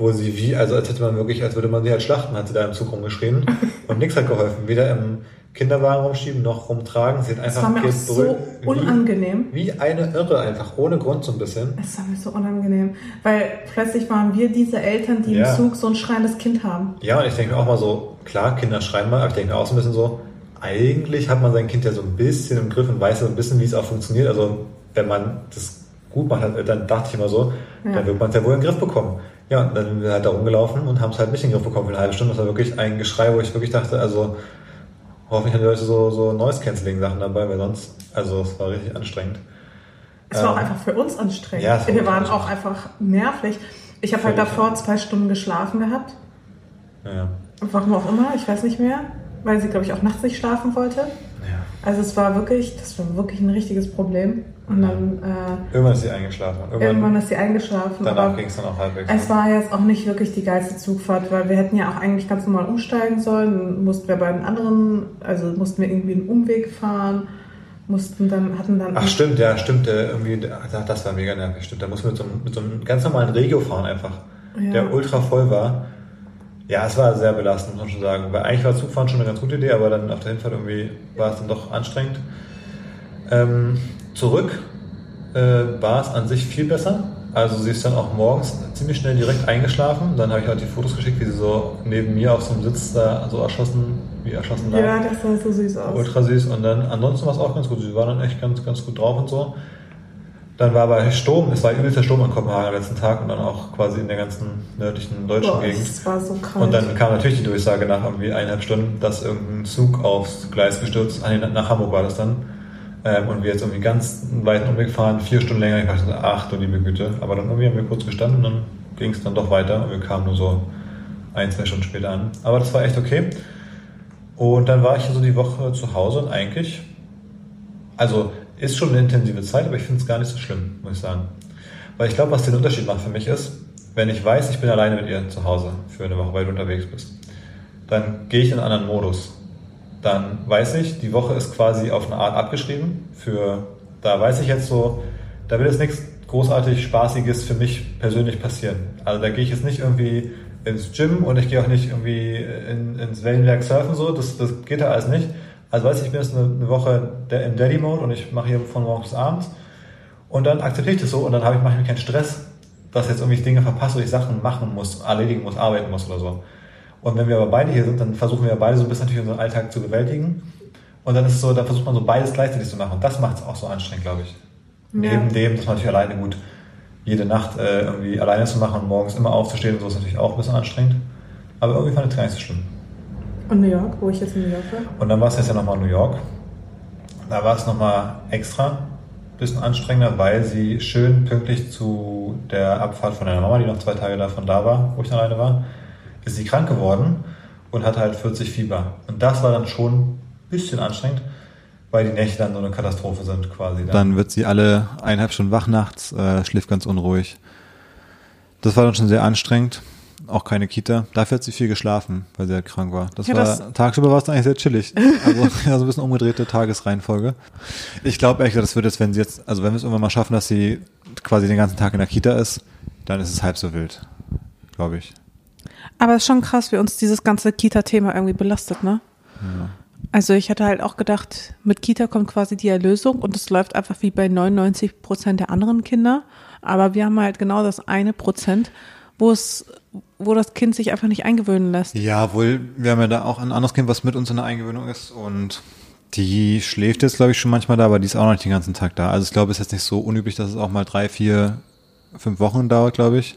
wo sie wie, also als hätte man wirklich, als würde man sie halt schlachten, hat sie da im Zug rumgeschrien <laughs> und nichts hat geholfen. Weder im Kinderwagen rumschieben noch rumtragen. Sie hat einfach das war mir auch so unangenehm. Wie, wie, eine Irre einfach, ohne Grund so ein bisschen. Es war mir so unangenehm, weil plötzlich waren wir diese Eltern, die ja. im Zug so ein schreiendes Kind haben. Ja, und ich denke mir auch mal so, klar, Kinder schreien mal, aber ich denke mir auch so ein bisschen so, eigentlich hat man sein Kind ja so ein bisschen im Griff und weiß so ein bisschen, wie es auch funktioniert. Also wenn man das gut macht, dann dachte ich immer so, ja. dann wird man es ja wohl in den Griff bekommen. Ja, dann sind wir halt da rumgelaufen und haben es halt nicht in den Griff bekommen für eine halbe Stunde. Das war wirklich ein Geschrei, wo ich wirklich dachte, also hoffentlich haben die Leute so, so Noise-Canceling-Sachen dabei, weil sonst, also es war richtig anstrengend. Es war ähm, auch einfach für uns anstrengend. Ja, wir waren auch einfach nervlich. Ich habe halt davor zwei Stunden geschlafen gehabt. Ja. Warum auch immer, ich weiß nicht mehr. Weil sie, glaube ich, auch nachts nicht schlafen wollte. Also es war wirklich, das war wirklich ein richtiges Problem. Und dann äh, irgendwann ist sie eingeschlafen. Irgendwann, irgendwann ist sie eingeschlafen. Danach ging es dann auch halbwegs. Es war jetzt auch nicht wirklich die geilste Zugfahrt, weil wir hätten ja auch eigentlich ganz normal umsteigen sollen. Mussten wir bei den anderen, also mussten wir irgendwie einen Umweg fahren mussten dann, hatten dann. Ach stimmt, ja, stimmt. Äh, irgendwie, das war mega nervig, stimmt. Da mussten wir mit so, einem, mit so einem ganz normalen Regio fahren einfach, ja. der ultra voll war. Ja, es war sehr belastend, muss man schon sagen. Weil eigentlich war Zugfahren schon eine ganz gute Idee, aber dann auf der Hinfahrt irgendwie war es dann doch anstrengend. Ähm, zurück äh, war es an sich viel besser. Also sie ist dann auch morgens ziemlich schnell direkt eingeschlafen. Dann habe ich halt die Fotos geschickt, wie sie so neben mir auf so einem Sitz da so erschossen, wie erschossen lag. Ja, das sah so süß aus. Ultra süß. Und dann ansonsten war es auch ganz gut. Sie war dann echt ganz, ganz gut drauf und so. Dann war aber Sturm, es war übelster Sturm in Kopenhagen am letzten Tag und dann auch quasi in der ganzen nördlichen deutschen Boah, Gegend. Es war so kalt. Und dann kam natürlich die Durchsage nach irgendwie eineinhalb Stunden, dass irgendein Zug aufs Gleis gestürzt, ist. nach Hamburg war das dann. Ähm, und wir jetzt irgendwie ganz einen weiten Umweg fahren, vier Stunden länger. Ich dachte, ach du liebe Güte. Aber dann irgendwie haben wir kurz gestanden und dann ging es dann doch weiter und wir kamen nur so ein, zwei Stunden später an. Aber das war echt okay. Und dann war ich so die Woche zu Hause und eigentlich, also ist schon eine intensive Zeit, aber ich finde es gar nicht so schlimm, muss ich sagen. Weil ich glaube, was den Unterschied macht für mich ist, wenn ich weiß, ich bin alleine mit ihr zu Hause für eine Woche, weil du unterwegs bist, dann gehe ich in einen anderen Modus. Dann weiß ich, die Woche ist quasi auf eine Art abgeschrieben. Für, da weiß ich jetzt so, da will jetzt nichts großartig Spaßiges für mich persönlich passieren. Also da gehe ich jetzt nicht irgendwie ins Gym und ich gehe auch nicht irgendwie in, ins Wellenwerk surfen so, das, das geht da alles nicht. Also weiß ich, ich bin jetzt eine, eine Woche im Daddy-Mode und ich mache hier von morgens bis abends. Und dann akzeptiere ich das so und dann habe ich, mir keinen Stress, dass jetzt irgendwie ich Dinge verpasse oder ich Sachen machen muss, erledigen muss, arbeiten muss oder so. Und wenn wir aber beide hier sind, dann versuchen wir beide so ein bisschen natürlich unseren Alltag zu bewältigen. Und dann ist es so, dann versucht man so beides gleichzeitig zu machen. Und das macht es auch so anstrengend, glaube ich. Ja. Neben dem, dass man natürlich alleine gut jede Nacht äh, irgendwie alleine zu machen und morgens immer aufzustehen und so ist natürlich auch ein bisschen anstrengend. Aber irgendwie fand ich es gar nicht so schlimm. Und New York, wo ich jetzt in New York war? Und dann war es jetzt ja nochmal New York. Da war es nochmal extra ein bisschen anstrengender, weil sie schön pünktlich zu der Abfahrt von deiner Mama, die noch zwei Tage davon da war, wo ich alleine war, ist sie krank geworden und hatte halt 40 Fieber. Und das war dann schon ein bisschen anstrengend, weil die Nächte dann so eine Katastrophe sind quasi. Dann, dann wird sie alle eineinhalb Stunden wach nachts, äh, schläft ganz unruhig. Das war dann schon sehr anstrengend auch keine Kita. Dafür hat sie viel geschlafen, weil sie halt krank war. Das ja, war, das tagsüber war es eigentlich sehr chillig. <laughs> Also, <laughs> ja, so ein bisschen umgedrehte Tagesreihenfolge. Ich glaube ehrlich gesagt, das wird jetzt, wenn sie jetzt, also wenn wir es irgendwann mal schaffen, dass sie quasi den ganzen Tag in der Kita ist, dann ist es halb so wild. Glaube ich. Aber es ist schon krass, wie uns dieses ganze Kita-Thema irgendwie belastet, ne? Ja. Also ich hatte halt auch gedacht, mit Kita kommt quasi die Erlösung und es läuft einfach wie bei 99 Prozent der anderen Kinder. Aber wir haben halt genau das eine Prozent, wo es, wo das Kind sich einfach nicht eingewöhnen lässt. Ja, wohl, wir haben ja da auch ein anderes Kind, was mit uns in der Eingewöhnung ist und die schläft jetzt, glaube ich, schon manchmal da, aber die ist auch noch nicht den ganzen Tag da. Also ich glaube, es ist jetzt nicht so unüblich, dass es auch mal drei, vier, fünf Wochen dauert, glaube ich.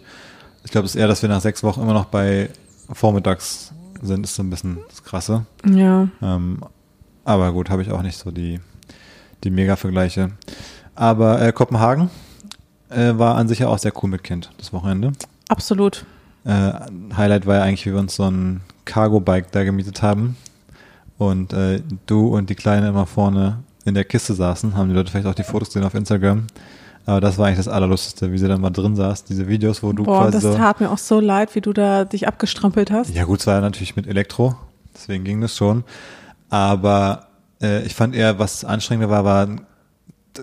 Ich glaube, es ist eher, dass wir nach sechs Wochen immer noch bei Vormittags sind, ist so ein bisschen das Krasse. Ja. Ähm, aber gut, habe ich auch nicht so die, die Mega-Vergleiche. Aber äh, Kopenhagen äh, war an sich ja auch sehr cool mit Kind, das Wochenende. Absolut. Äh, Highlight war ja eigentlich, wie wir uns so ein Cargo-Bike da gemietet haben und äh, du und die Kleine immer vorne in der Kiste saßen, haben die Leute vielleicht auch die Fotos gesehen auf Instagram. Aber das war eigentlich das Allerlustigste, wie sie dann mal drin saß, diese Videos, wo du Boah, quasi das tat mir auch so leid, wie du da dich abgestrampelt hast. Ja gut, es war ja natürlich mit Elektro, deswegen ging das schon. Aber äh, ich fand eher, was anstrengender war, war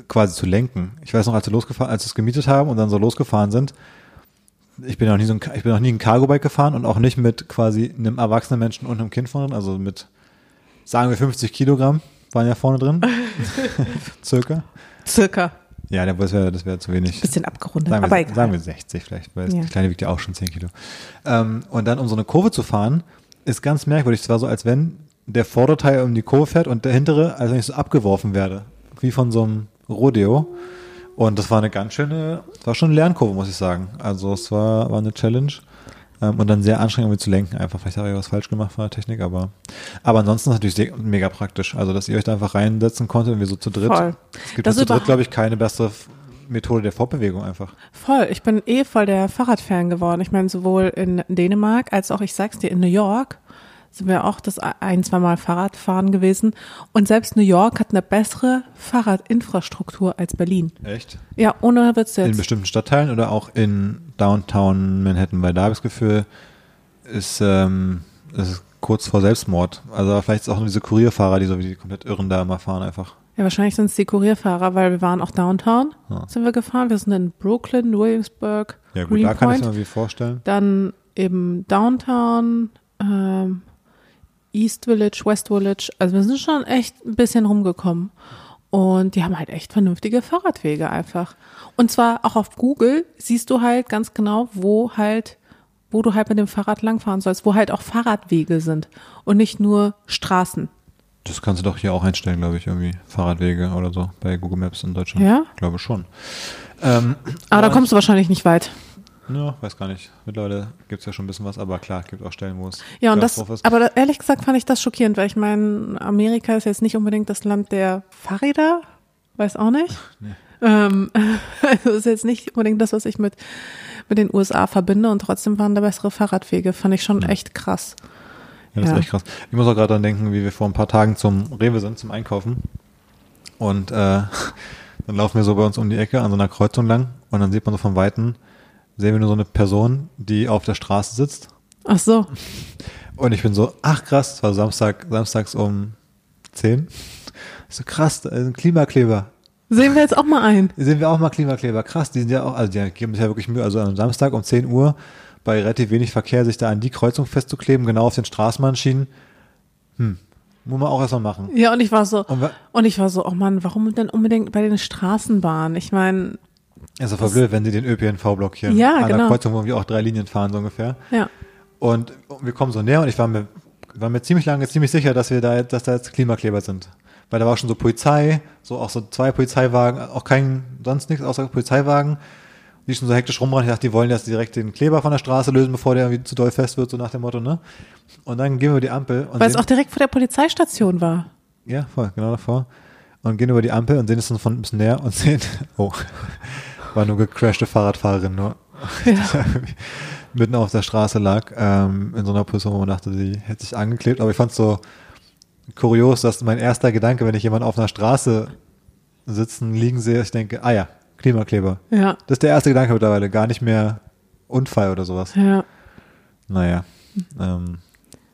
quasi zu lenken. Ich weiß noch, als wir losgefahren, als wir es gemietet haben und dann so losgefahren sind, ich bin noch nie so ein, ich bin noch nie ein Cargo-Bike gefahren und auch nicht mit quasi einem erwachsenen Menschen und einem Kind vorne, also mit, sagen wir 50 Kilogramm waren ja vorne drin. <laughs> Circa. Circa. Ja, das wäre das wäre zu wenig. Bisschen abgerundet, sagen wir, aber egal. Sagen wir 60 vielleicht, weil ja. die Kleine wiegt ja auch schon 10 Kilo. Ähm, und dann um so eine Kurve zu fahren, ist ganz merkwürdig. Es war so, als wenn der Vorderteil um die Kurve fährt und der hintere, als wenn ich so abgeworfen werde. Wie von so einem Rodeo. Und das war eine ganz schöne, war schon eine Lernkurve, muss ich sagen. Also es war, war eine Challenge. Ähm, und dann sehr anstrengend, um zu lenken. Einfach, vielleicht habe ich was falsch gemacht von der Technik, aber, aber ansonsten natürlich mega praktisch. Also, dass ihr euch da einfach reinsetzen konntet und wir so zu dritt. Voll. Es gibt das zu dritt, glaube ich, keine bessere Methode der Fortbewegung einfach. Voll. Ich bin eh voll der Fahrradfan geworden. Ich meine, sowohl in Dänemark als auch, ich sag's dir, in New York sind wir auch das ein, zweimal Fahrradfahren gewesen. Und selbst New York hat eine bessere Fahrradinfrastruktur als Berlin. Echt? Ja, ohne Witz In jetzt. bestimmten Stadtteilen oder auch in Downtown Manhattan? Weil da habe ich das Gefühl, ist, ähm, ist kurz vor Selbstmord. Also vielleicht ist es auch nur diese Kurierfahrer, die so wie die komplett Irren da immer fahren einfach. Ja, wahrscheinlich sind es die Kurierfahrer, weil wir waren auch Downtown, Ja. sind wir gefahren. Wir sind in Brooklyn, Williamsburg, Ja gut, da kann ich Greenpoint. mir irgendwie vorstellen. Dann eben Downtown, ähm, East Village, West Village. Also wir sind schon echt ein bisschen rumgekommen. Und die haben halt echt vernünftige Fahrradwege einfach. Und zwar auch auf Google siehst du halt ganz genau, wo halt, wo du halt mit dem Fahrrad langfahren sollst, wo halt auch Fahrradwege sind und nicht nur Straßen. Das kannst du doch hier auch einstellen, glaube ich, irgendwie. Fahrradwege oder so bei Google Maps in Deutschland. Ja? Ich glaube schon. Ähm, Aber da kommst du wahrscheinlich nicht weit. Ja, weiß gar nicht. Mittlerweile gibt es ja schon ein bisschen was, aber klar, gibt auch Stellen, wo es Ja, und das, ist. aber da, ehrlich gesagt fand ich das schockierend, weil ich meine, Amerika ist jetzt nicht unbedingt das Land der Fahrräder, weiß auch nicht. Ähm, <laughs> also ist jetzt nicht unbedingt das, was ich mit, mit den USA verbinde und trotzdem waren da bessere Fahrradwege, fand ich schon echt krass. Ja, das Ja. ist echt krass. Ich muss auch gerade dran denken, wie wir vor ein paar Tagen zum Rewe sind, zum Einkaufen. Und äh, <laughs> dann laufen wir so bei uns um die Ecke an so einer Kreuzung lang und dann sieht man so von Weitem, sehen wir nur so eine Person, die auf der Straße sitzt. Ach so, Und ich bin so, ach krass, es war Samstag, samstags um 10. Ich so krass, ein Klimakleber. sehen wir jetzt auch mal ein. Sehen wir auch mal Klimakleber. Krass, die sind ja auch, also die geben sich ja wirklich Mühe, also am Samstag um 10 Uhr bei relativ wenig Verkehr sich da an die Kreuzung festzukleben, genau auf den Straßenbahnschienen. Hm, muss man auch erstmal machen. Ja, und ich war so, Und und ich war so, oh Mann, warum denn unbedingt bei den Straßenbahnen? Ich meine, doch voll blöd, wenn sie den ÖPNV blockieren. Ja, An der genau. Kreuzung, wo wir auch drei Linien fahren, so ungefähr. ja, Und wir kommen so näher und ich war mir, war mir ziemlich lange ziemlich sicher, dass wir da, jetzt- dass da jetzt Klimakleber sind. Weil da war schon so Polizei, so auch so zwei Polizeiwagen, auch kein, sonst nichts außer Polizeiwagen, die schon so hektisch rumrennen. Ich dachte, die wollen jetzt direkt den Kleber von der Straße lösen, bevor der irgendwie zu doll fest wird, so nach dem Motto, ne? Und dann gehen wir über die Ampel und weil es auch direkt vor der Polizeistation war. ja, voll, genau davor. Und gehen über die Ampel und sehen es von ein bisschen näher und sehen, <laughs> oh, war nur gecrashte Fahrradfahrerin, nur irgendwie <laughs> mitten auf der Straße lag, ähm, in so einer Position, wo man dachte, sie hätte sich angeklebt. Aber ich fand es so kurios, dass mein erster Gedanke, wenn ich jemanden auf einer Straße sitzen, liegen sehe, ich denke, ah ja, Klimakleber. Ja, Das ist der erste Gedanke mittlerweile, gar nicht mehr Unfall oder sowas. ja. Naja, ähm,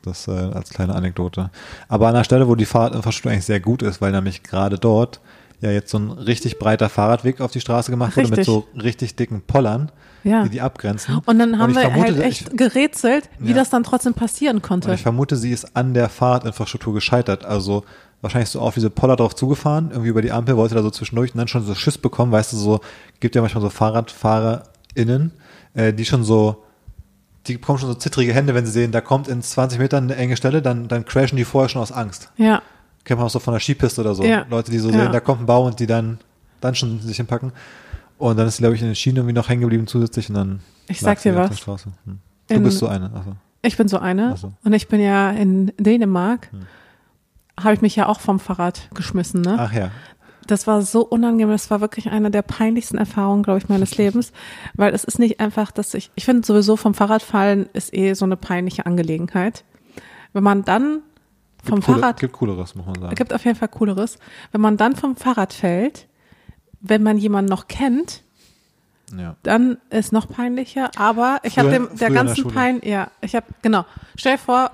das äh, als kleine Anekdote. Aber an der Stelle, wo die Fahrradinfrastruktur eigentlich sehr gut ist, weil nämlich gerade dort ja jetzt so ein richtig breiter Fahrradweg auf die Straße gemacht wurde mit so richtig dicken Pollern, Ja. die die abgrenzen. Und dann haben ich wir vermute, halt ich- echt gerätselt, wie Ja. das dann trotzdem passieren Und konnte. ich vermute, sie ist an der Fahrradinfrastruktur gescheitert. Also wahrscheinlich so auf diese Poller drauf zugefahren, irgendwie über die Ampel, wollte da so zwischendurch und dann schon so Schiss bekommen, weißt du, so, gibt ja manchmal so FahrradfahrerInnen, äh, die schon so, die bekommen schon so zittrige Hände, wenn sie sehen, da kommt in 20 Metern eine enge Stelle, dann, dann crashen die vorher schon aus Angst. Ja, Kennt man auch so von der Skipiste oder so. Ja. Leute, die so Ja. sehen, da kommt ein Baum und die dann, dann schon sich hinpacken. Und dann ist sie, glaube ich, in den Schienen irgendwie noch hängen geblieben zusätzlich und dann Ich sag dir was. Hm. Du In- bist so eine. Also. ich bin so eine. Ach so. Und ich bin ja in Dänemark. Hm. Habe ich mich ja auch vom Fahrrad geschmissen, ne? Ach ja. Das war so unangenehm. Das war wirklich eine der peinlichsten Erfahrungen, glaube ich, meines Lebens. Weil es ist nicht einfach, dass ich, ich finde sowieso vom Fahrradfallen ist eh so eine peinliche Angelegenheit. Wenn man dann vom Gibt coole- Fahrrad, Gibt cooleres, muss man sagen. gibt auf jeden Fall cooleres. Wenn man dann vom Fahrrad fällt, wenn man jemanden noch kennt, ja. dann ist noch peinlicher. Aber ich habe dem der der ganzen Schule. Pein, ja, ich habe genau. Stell dir vor,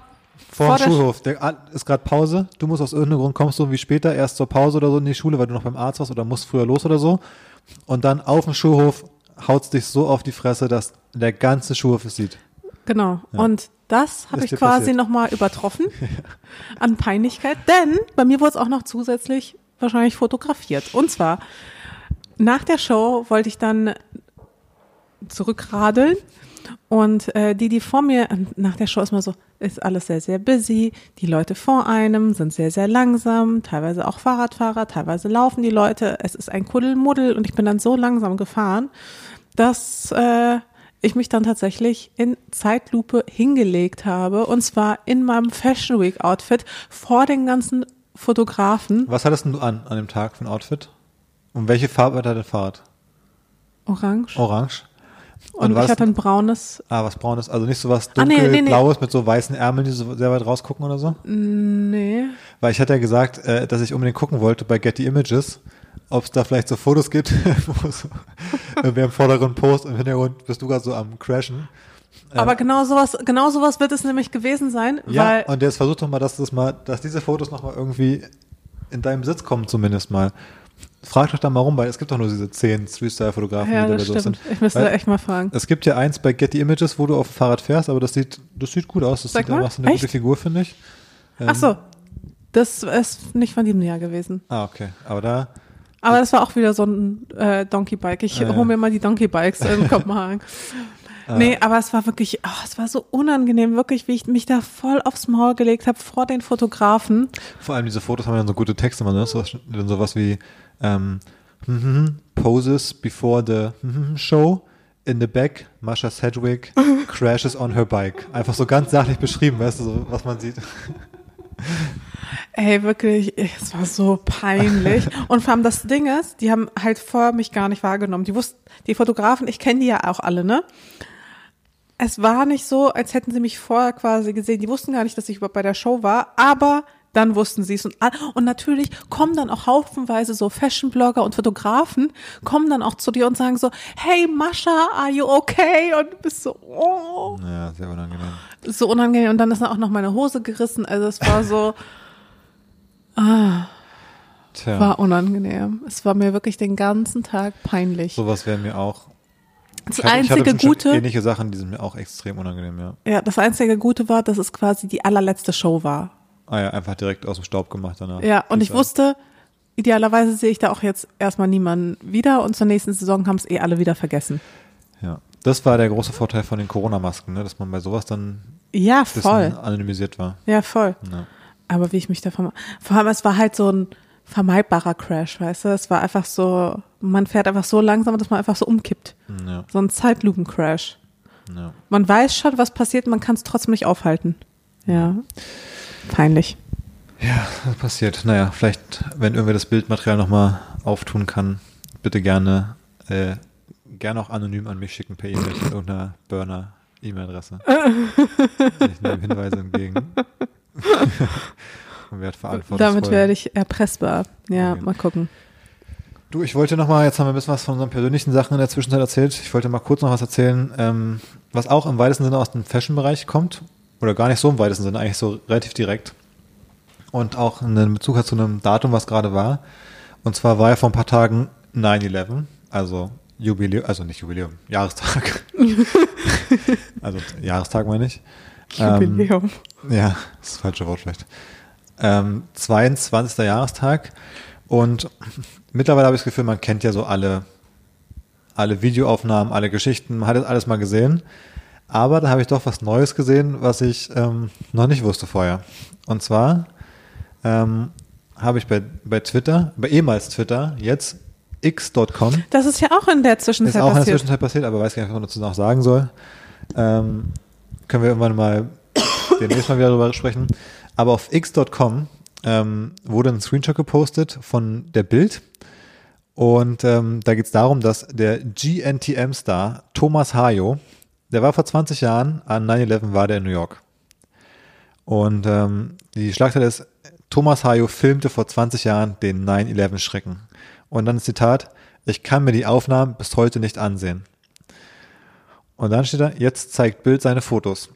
Vor, Vor dem der Schulhof. Der ist gerade Pause. Du musst aus irgendeinem Grund kommst du wie später erst zur Pause oder so in die Schule, weil du noch beim Arzt warst oder musst früher los oder so. Und dann auf dem Schulhof haut's dich so auf die Fresse, dass der ganze Schulhof es sieht. Genau. Und das habe ich quasi nochmal übertroffen <laughs> an Peinlichkeit, denn bei mir wurde es auch noch zusätzlich wahrscheinlich fotografiert. Und zwar nach der Show wollte ich dann zurückradeln und äh, die, die vor mir, nach der Show ist mal so, ist alles sehr, sehr busy. Die Leute vor einem sind sehr, sehr langsam, teilweise auch Fahrradfahrer, teilweise laufen die Leute. Es ist ein Kuddelmuddel und ich bin dann so langsam gefahren, dass äh, ich mich dann tatsächlich in Zeitlupe hingelegt habe und zwar in meinem Fashion Week Outfit vor den ganzen Fotografen. Was hattest du an, an dem Tag für ein Outfit? Und welche Farbe hat dein Fahrrad? Orange. Orange? Und, war ich hatte ein braunes. Ah, was braunes, also nicht so was Ah, nee, nee, nee. dunkelblaues mit so weißen Ärmeln, die so sehr weit rausgucken oder so? Nee. Weil ich hatte ja gesagt, äh, dass ich unbedingt gucken wollte bei Getty Images, ob es da vielleicht so Fotos gibt, <laughs> wo so wer im Vordergrund Post und im Hintergrund bist du gerade so am Crashen. Aber genau sowas, genau sowas wird es nämlich gewesen sein, Ja, weil und jetzt versuch doch mal, dass das mal, dass diese Fotos nochmal irgendwie in deinem Besitz kommen zumindest mal. Frag doch da mal rum, weil es gibt doch nur diese zehn Street-Style-Fotografen, ja, die da so sind. Ich müsste Weil da echt mal fragen. Es gibt ja eins bei Getty Images, wo du auf dem Fahrrad fährst, aber das sieht, das sieht gut aus. Das Sag sieht mal, einfach so eine echt? gute Figur, finde ich. Ähm, Ach so. Das ist nicht von diesem Jahr gewesen. Ah, okay. Aber da, Aber das war auch wieder so ein äh, Donkey Bike. Ich Ah, ja. hole mir mal die Donkey Bikes <laughs> in Kopenhagen. Nee, aber es war wirklich, oh, es war so unangenehm, wirklich, wie ich mich da voll aufs Maul gelegt habe vor den Fotografen. vor allem diese Fotos haben ja so gute Texte, man, ne? so, dann sowas wie ähm, Poses before the show. In the back, Masha Sedgwick <laughs> crashes on her bike. Einfach so ganz sachlich beschrieben, weißt du, so, was man sieht. <laughs> Ey, wirklich, es war so peinlich. <laughs> Und vor allem das Ding ist, die haben halt vorher mich gar nicht wahrgenommen. Die wussten, die Fotografen, ich kenne die ja auch alle, ne? Es war nicht so, als hätten sie mich vorher quasi gesehen. Die wussten gar nicht, dass ich überhaupt bei der Show war, aber dann wussten sie es. Und, und natürlich kommen dann auch haufenweise so Fashion-Blogger und Fotografen, kommen dann auch zu dir und sagen so, hey Mascha, are you okay? Und du bist so, oh Ja, sehr unangenehm. so unangenehm und dann ist dann auch noch meine Hose gerissen. Also es war so, <laughs> Tja, war unangenehm. Es war mir wirklich den ganzen Tag peinlich. sowas wäre mir auch. Das Ich hatte- ich einzige schon Gute, Ähnliche Sachen, die sind mir auch extrem unangenehm, ja. ja, das einzige Gute war, dass es quasi die allerletzte Show war. Ah ja, einfach direkt aus dem Staub gemacht danach. Ja, und ich wusste, idealerweise sehe ich da auch jetzt erstmal niemanden wieder und zur nächsten Saison haben es eh alle wieder vergessen. Ja. Das war der große Vorteil von den Corona-Masken, ne? dass man bei sowas dann Ja, voll. anonymisiert war. Ja, voll. Ja. Aber wie ich mich davon, vor allem es war halt so ein vermeidbarer Crash, weißt du? Es war einfach so, man fährt einfach so langsam, dass man einfach so umkippt. Ja, So ein Zeitlupen-Crash. ja. Man weiß schon, was passiert, man kann es trotzdem nicht aufhalten. Ja. Peinlich. ja, das passiert. Naja, vielleicht, wenn irgendwer das Bildmaterial nochmal auftun kann, bitte gerne, äh, gerne auch anonym an mich schicken per E-Mail mit irgendeiner Burner-E-Mail-Adresse. ich nehme <laughs> Hinweise entgegen. <laughs> Damit werde ich erpressbar. Ja, Okay. mal gucken. Du, ich wollte noch mal, jetzt haben wir ein bisschen was von unseren persönlichen Sachen in der Zwischenzeit erzählt. Ich wollte mal kurz noch was erzählen, ähm, was auch im weitesten Sinne aus dem Fashion-Bereich kommt. Oder gar nicht so im weitesten Sinne, eigentlich so relativ direkt. Und auch einen Bezug hat zu einem Datum, was gerade war. Und zwar war ja vor ein paar Tagen 9-11, also Jubiläum, also nicht Jubiläum, Jahrestag. <laughs> also Jahrestag meine ich. Ähm, Jubiläum. ja, das ist das falsche Wort vielleicht. Ähm, 22. Jahrestag. Und mittlerweile habe ich das Gefühl, man kennt ja so alle, alle Videoaufnahmen, alle Geschichten, man hat das alles mal gesehen. Aber da habe ich doch was Neues gesehen, was ich ähm, noch nicht wusste vorher. Und zwar ähm, habe ich bei, bei Twitter, bei ehemals Twitter, jetzt x.com, Das ist ja auch in der ist Zwischenzeit auch in der passiert. Zwischenzeit passiert, aber weiß gar nicht, was man dazu noch sagen soll. Ähm, können wir irgendwann mal <coughs> demnächst mal wieder darüber sprechen. Aber auf x.com ähm, wurde ein Screenshot gepostet von der Bild. Und ähm, da geht es darum, dass der GNTM-Star Thomas Hayo, der war vor 20 Jahren, an 9-11 war der in New York. Und ähm, die Schlagzeile ist, Thomas Hayo filmte vor 20 Jahren den 9-11-Schrecken. Und dann das Zitat, ich kann mir die Aufnahmen bis heute nicht ansehen. Und dann steht da, jetzt zeigt Bild seine Fotos.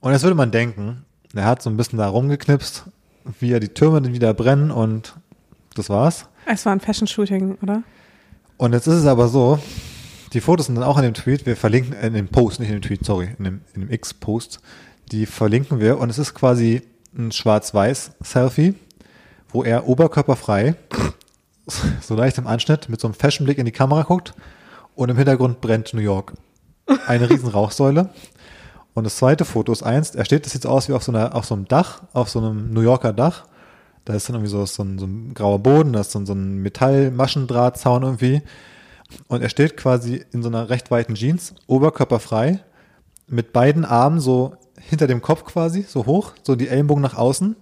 Und jetzt würde man denken, er hat so ein bisschen da rumgeknipst, wie ja die Türme dann wieder brennen und das war's. Es war ein Fashion-Shooting, oder? Und jetzt ist es aber so, die Fotos sind dann auch in dem Tweet, wir verlinken, äh, in dem Post, nicht in dem Tweet, sorry, in dem, in dem X-Post, die verlinken wir und es ist quasi ein Schwarz-Weiß-Selfie, wo er oberkörperfrei, so leicht im Anschnitt, mit so einem Fashion-Blick in die Kamera guckt und im Hintergrund brennt New York. Eine riesen Rauchsäule. Und das zweite Foto ist eins, er steht, das sieht so aus wie auf so, einer, auf so einem Dach, auf so einem New Yorker Dach. Da ist dann irgendwie so, so, ein, so ein grauer Boden, da ist so, so ein Metall-Maschendrahtzaun irgendwie. Und er steht quasi in so einer recht weiten Jeans, oberkörperfrei, mit beiden Armen so hinter dem Kopf quasi, so hoch, so die Ellenbogen nach außen,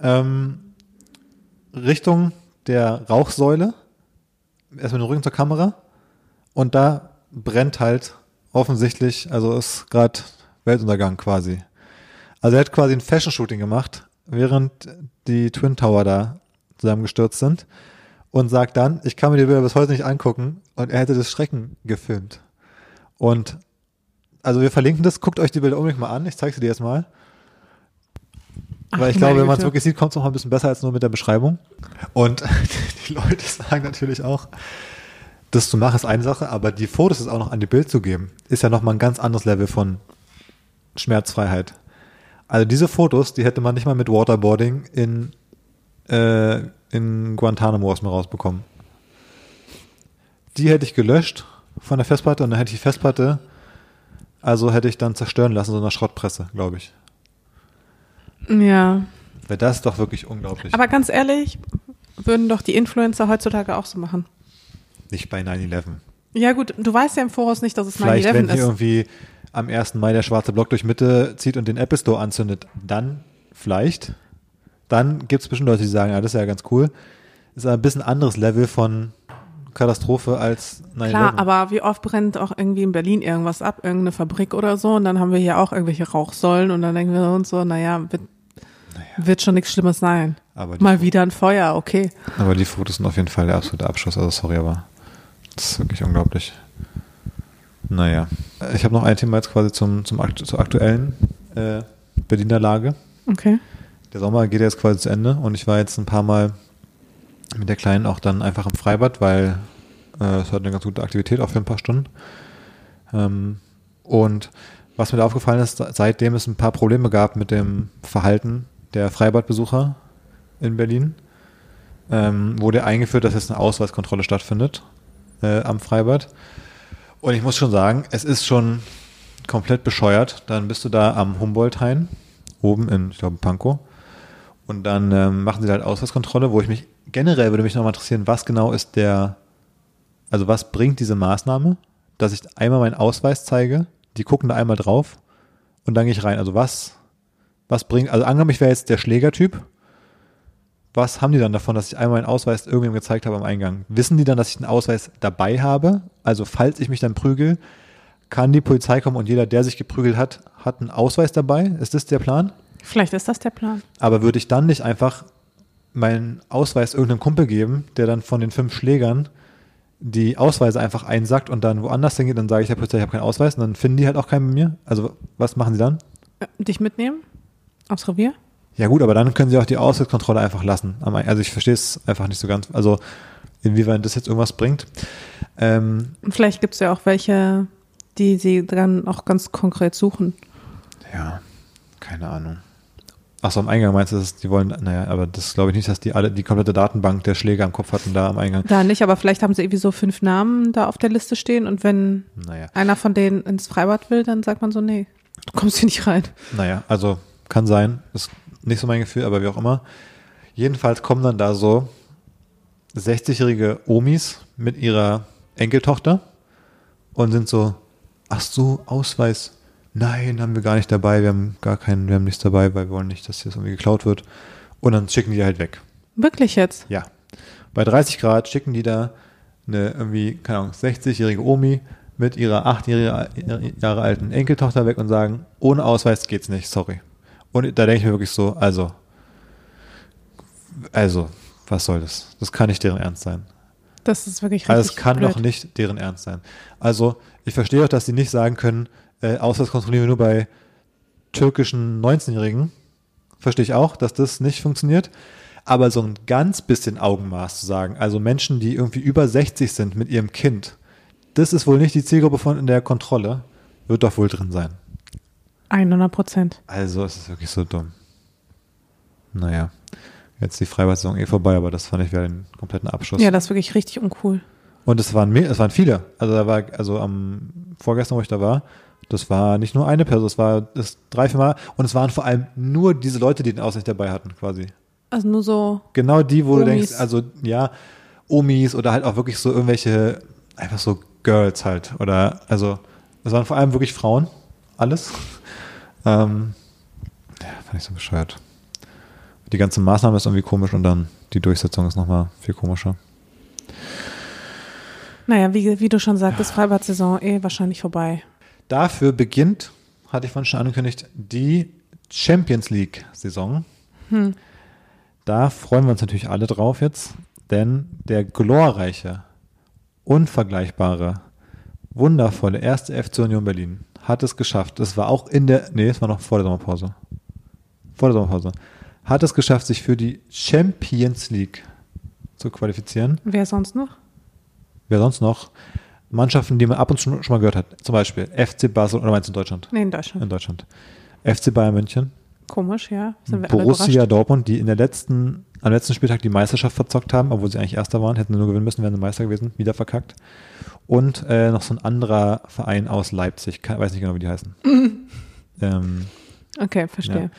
ähm, Richtung der Rauchsäule, erst mit dem Rücken zur Kamera und da brennt halt offensichtlich, also ist gerade Weltuntergang quasi. Also er hat quasi ein Fashion-Shooting gemacht, während die Twin Tower da zusammengestürzt sind und sagt dann, ich kann mir die Bilder bis heute nicht angucken und er hätte das Schrecken gefilmt. Und also wir verlinken das, guckt euch die Bilder unbedingt mal an, ich zeige sie dir jetzt mal. Ach, Weil ich glaube, wenn man es wirklich sieht, kommt es noch mal ein bisschen besser als nur mit der Beschreibung. Und <laughs> die Leute sagen natürlich auch, das zu machen ist eine Sache, aber die Fotos ist auch noch an die Bild zu geben, ist ja noch mal ein ganz anderes Level von Schmerzfreiheit. Also diese Fotos, die hätte man nicht mal mit Waterboarding in, äh, in Guantanamo aus mir rausbekommen. Die hätte ich gelöscht von der Festplatte und dann hätte ich die Festplatte, also hätte ich dann zerstören lassen, so einer Schrottpresse, glaube ich. Ja. Weil das ist doch wirklich unglaublich. Aber ganz ehrlich, würden doch die Influencer heutzutage auch so machen. Nicht bei 9-11. Ja gut, du weißt ja im Voraus nicht, dass es Vielleicht, wenn 9-11 hier ist. irgendwie am 1. Mai der schwarze Block durch Mitte zieht und den Apple Store anzündet, dann vielleicht. Dann gibt es bestimmt Leute, die sagen, ja, das ist ja ganz cool. Ist ein bisschen anderes Level von Katastrophe als 9-11. Klar, aber wie oft brennt auch irgendwie in Berlin irgendwas ab, irgendeine Fabrik oder so und dann haben wir hier auch irgendwelche Rauchsäulen und dann denken wir uns so, naja, wird, wird schon nichts Schlimmes sein. Mal wieder ein Feuer, okay. aber die Fotos sind auf jeden Fall der absolute Abschuss. Also sorry, aber das ist wirklich unglaublich. Naja. Ich habe noch ein Thema jetzt quasi zum, zum aktu zur aktuellen äh, Berliner Lage. Okay. Der Sommer geht jetzt quasi zu Ende und ich war jetzt ein paar Mal mit der Kleinen auch dann einfach im Freibad, weil äh, es hat eine ganz gute Aktivität, auch für ein paar Stunden. Ähm, und was mir da aufgefallen ist, seitdem es ein paar Probleme gab mit dem Verhalten der Freibadbesucher in Berlin, ähm, wurde eingeführt, dass jetzt eine Ausweiskontrolle stattfindet äh, am Freibad. Und ich muss schon sagen, es ist schon komplett bescheuert. Dann bist du da am Humboldt-Hain, oben in, ich glaube, Pankow. Und dann ähm, machen sie halt Ausweiskontrolle, wo ich mich generell würde mich nochmal interessieren, was genau ist der, also was bringt diese Maßnahme, dass ich einmal meinen Ausweis zeige, die gucken da einmal drauf und dann gehe ich rein. Also was, was bringt, also angenommen, ich wäre jetzt der Schlägertyp, was haben die dann davon, dass ich einmal meinen Ausweis irgendwem gezeigt habe am Eingang? Wissen die dann, dass ich einen Ausweis dabei habe? Also falls ich mich dann prügel, kann die Polizei kommen und jeder, der sich geprügelt hat, hat einen Ausweis dabei? Ist das der Plan? Vielleicht ist das der Plan. Aber würde ich dann nicht einfach meinen Ausweis irgendeinem Kumpel geben, der dann von den fünf Schlägern die Ausweise einfach einsackt und dann woanders hingeht, dann sage ich der Polizei, ich habe keinen Ausweis und dann finden die halt auch keinen bei mir. Also was machen sie dann? Äh, Dich mitnehmen? Aufs Revier? Ja gut, aber dann können sie auch die Ausweiskontrolle einfach lassen. Also ich verstehe es einfach nicht so ganz. Also inwieweit das jetzt irgendwas bringt. Ähm, vielleicht gibt es ja auch welche, die sie dann auch ganz konkret suchen. ja, keine Ahnung. Achso, am Eingang meinst du, dass die wollen, naja, aber das glaube ich nicht, dass die alle die komplette Datenbank der Schläger am Kopf hatten da am Eingang. Da nicht, aber vielleicht haben sie irgendwie so fünf Namen da auf der Liste stehen und wenn Naja. einer von denen ins Freibad will, dann sagt man so, nee, du kommst hier nicht rein. Naja, also kann sein, ist nicht so mein Gefühl, aber wie auch immer. Jedenfalls kommen dann da so 60-jährige Omis mit ihrer Enkeltochter und sind so, ach so, Ausweis. Nein, haben wir gar nicht dabei, wir haben gar keinen, wir haben nichts dabei, weil wir wollen nicht, dass das irgendwie geklaut wird. Und dann schicken die halt weg. Wirklich jetzt? Ja. Bei 30 Grad schicken die da eine irgendwie, keine Ahnung, 60-jährige Omi mit ihrer 8 Jahre, Jahre alten Enkeltochter weg und sagen, ohne Ausweis geht's nicht, sorry. Und da denke ich mir wirklich so, also, also, was soll das? Das kann nicht deren Ernst sein. Das ist wirklich richtig Also, es kann blöd. doch nicht deren Ernst sein. Also, ich verstehe auch, dass die nicht sagen können, äh, Ausweis kontrollieren wir nur bei türkischen 19-Jährigen. Verstehe ich auch, dass das nicht funktioniert. Aber so ein ganz bisschen Augenmaß zu sagen, also Menschen, die irgendwie über 60 sind mit ihrem Kind, das ist wohl nicht die Zielgruppe von in der Kontrolle, wird doch wohl drin sein. 100 Prozent. Also es ist wirklich so dumm. Naja, jetzt die Freibad-Saison eh vorbei, aber das fand ich wieder den kompletten Abschluss. Ja, das ist wirklich richtig uncool. Und es waren mehr, es waren viele. Also da war, also am vorgestern, wo ich da war, das war nicht nur eine Person, es war das drei, vier Mal und es waren vor allem nur diese Leute, die den Ausweis dabei hatten, quasi. Also nur so, Genau die, wo du Omis. denkst, also ja, Omis oder halt auch wirklich so irgendwelche, einfach so Girls halt. Oder also, es waren vor allem wirklich Frauen, alles. Ähm, ja, fand ich so bescheuert. Die ganze Maßnahme ist irgendwie komisch und dann die Durchsetzung ist nochmal viel komischer. Naja, wie, wie du schon sagtest, Freibad-Saison eh wahrscheinlich vorbei. Dafür beginnt, hatte ich vorhin schon angekündigt, die Champions League-Saison. Hm. Da freuen wir uns natürlich alle drauf jetzt, denn der glorreiche, unvergleichbare, wundervolle erste FC Union Berlin hat es geschafft. Es war auch in der, nee, es war noch vor der Sommerpause. Vor der Sommerpause. Hat es geschafft, sich für die Champions League zu qualifizieren. Wer sonst noch? Wer sonst noch? Mannschaften, die man ab und zu schon mal gehört hat. Zum Beispiel FC Basel, oder meinst du in Deutschland? Nee, in Deutschland. In Deutschland. FC Bayern München. Komisch, ja. Borussia. Dortmund, die in der letzten, am letzten Spieltag die Meisterschaft verzockt haben, obwohl sie eigentlich Erster waren, hätten nur gewinnen müssen, wären sie Meister gewesen, wieder verkackt. Und äh, noch so ein anderer Verein aus Leipzig, Ke- weiß nicht genau, wie die heißen. <laughs> ähm, Okay, verstehe.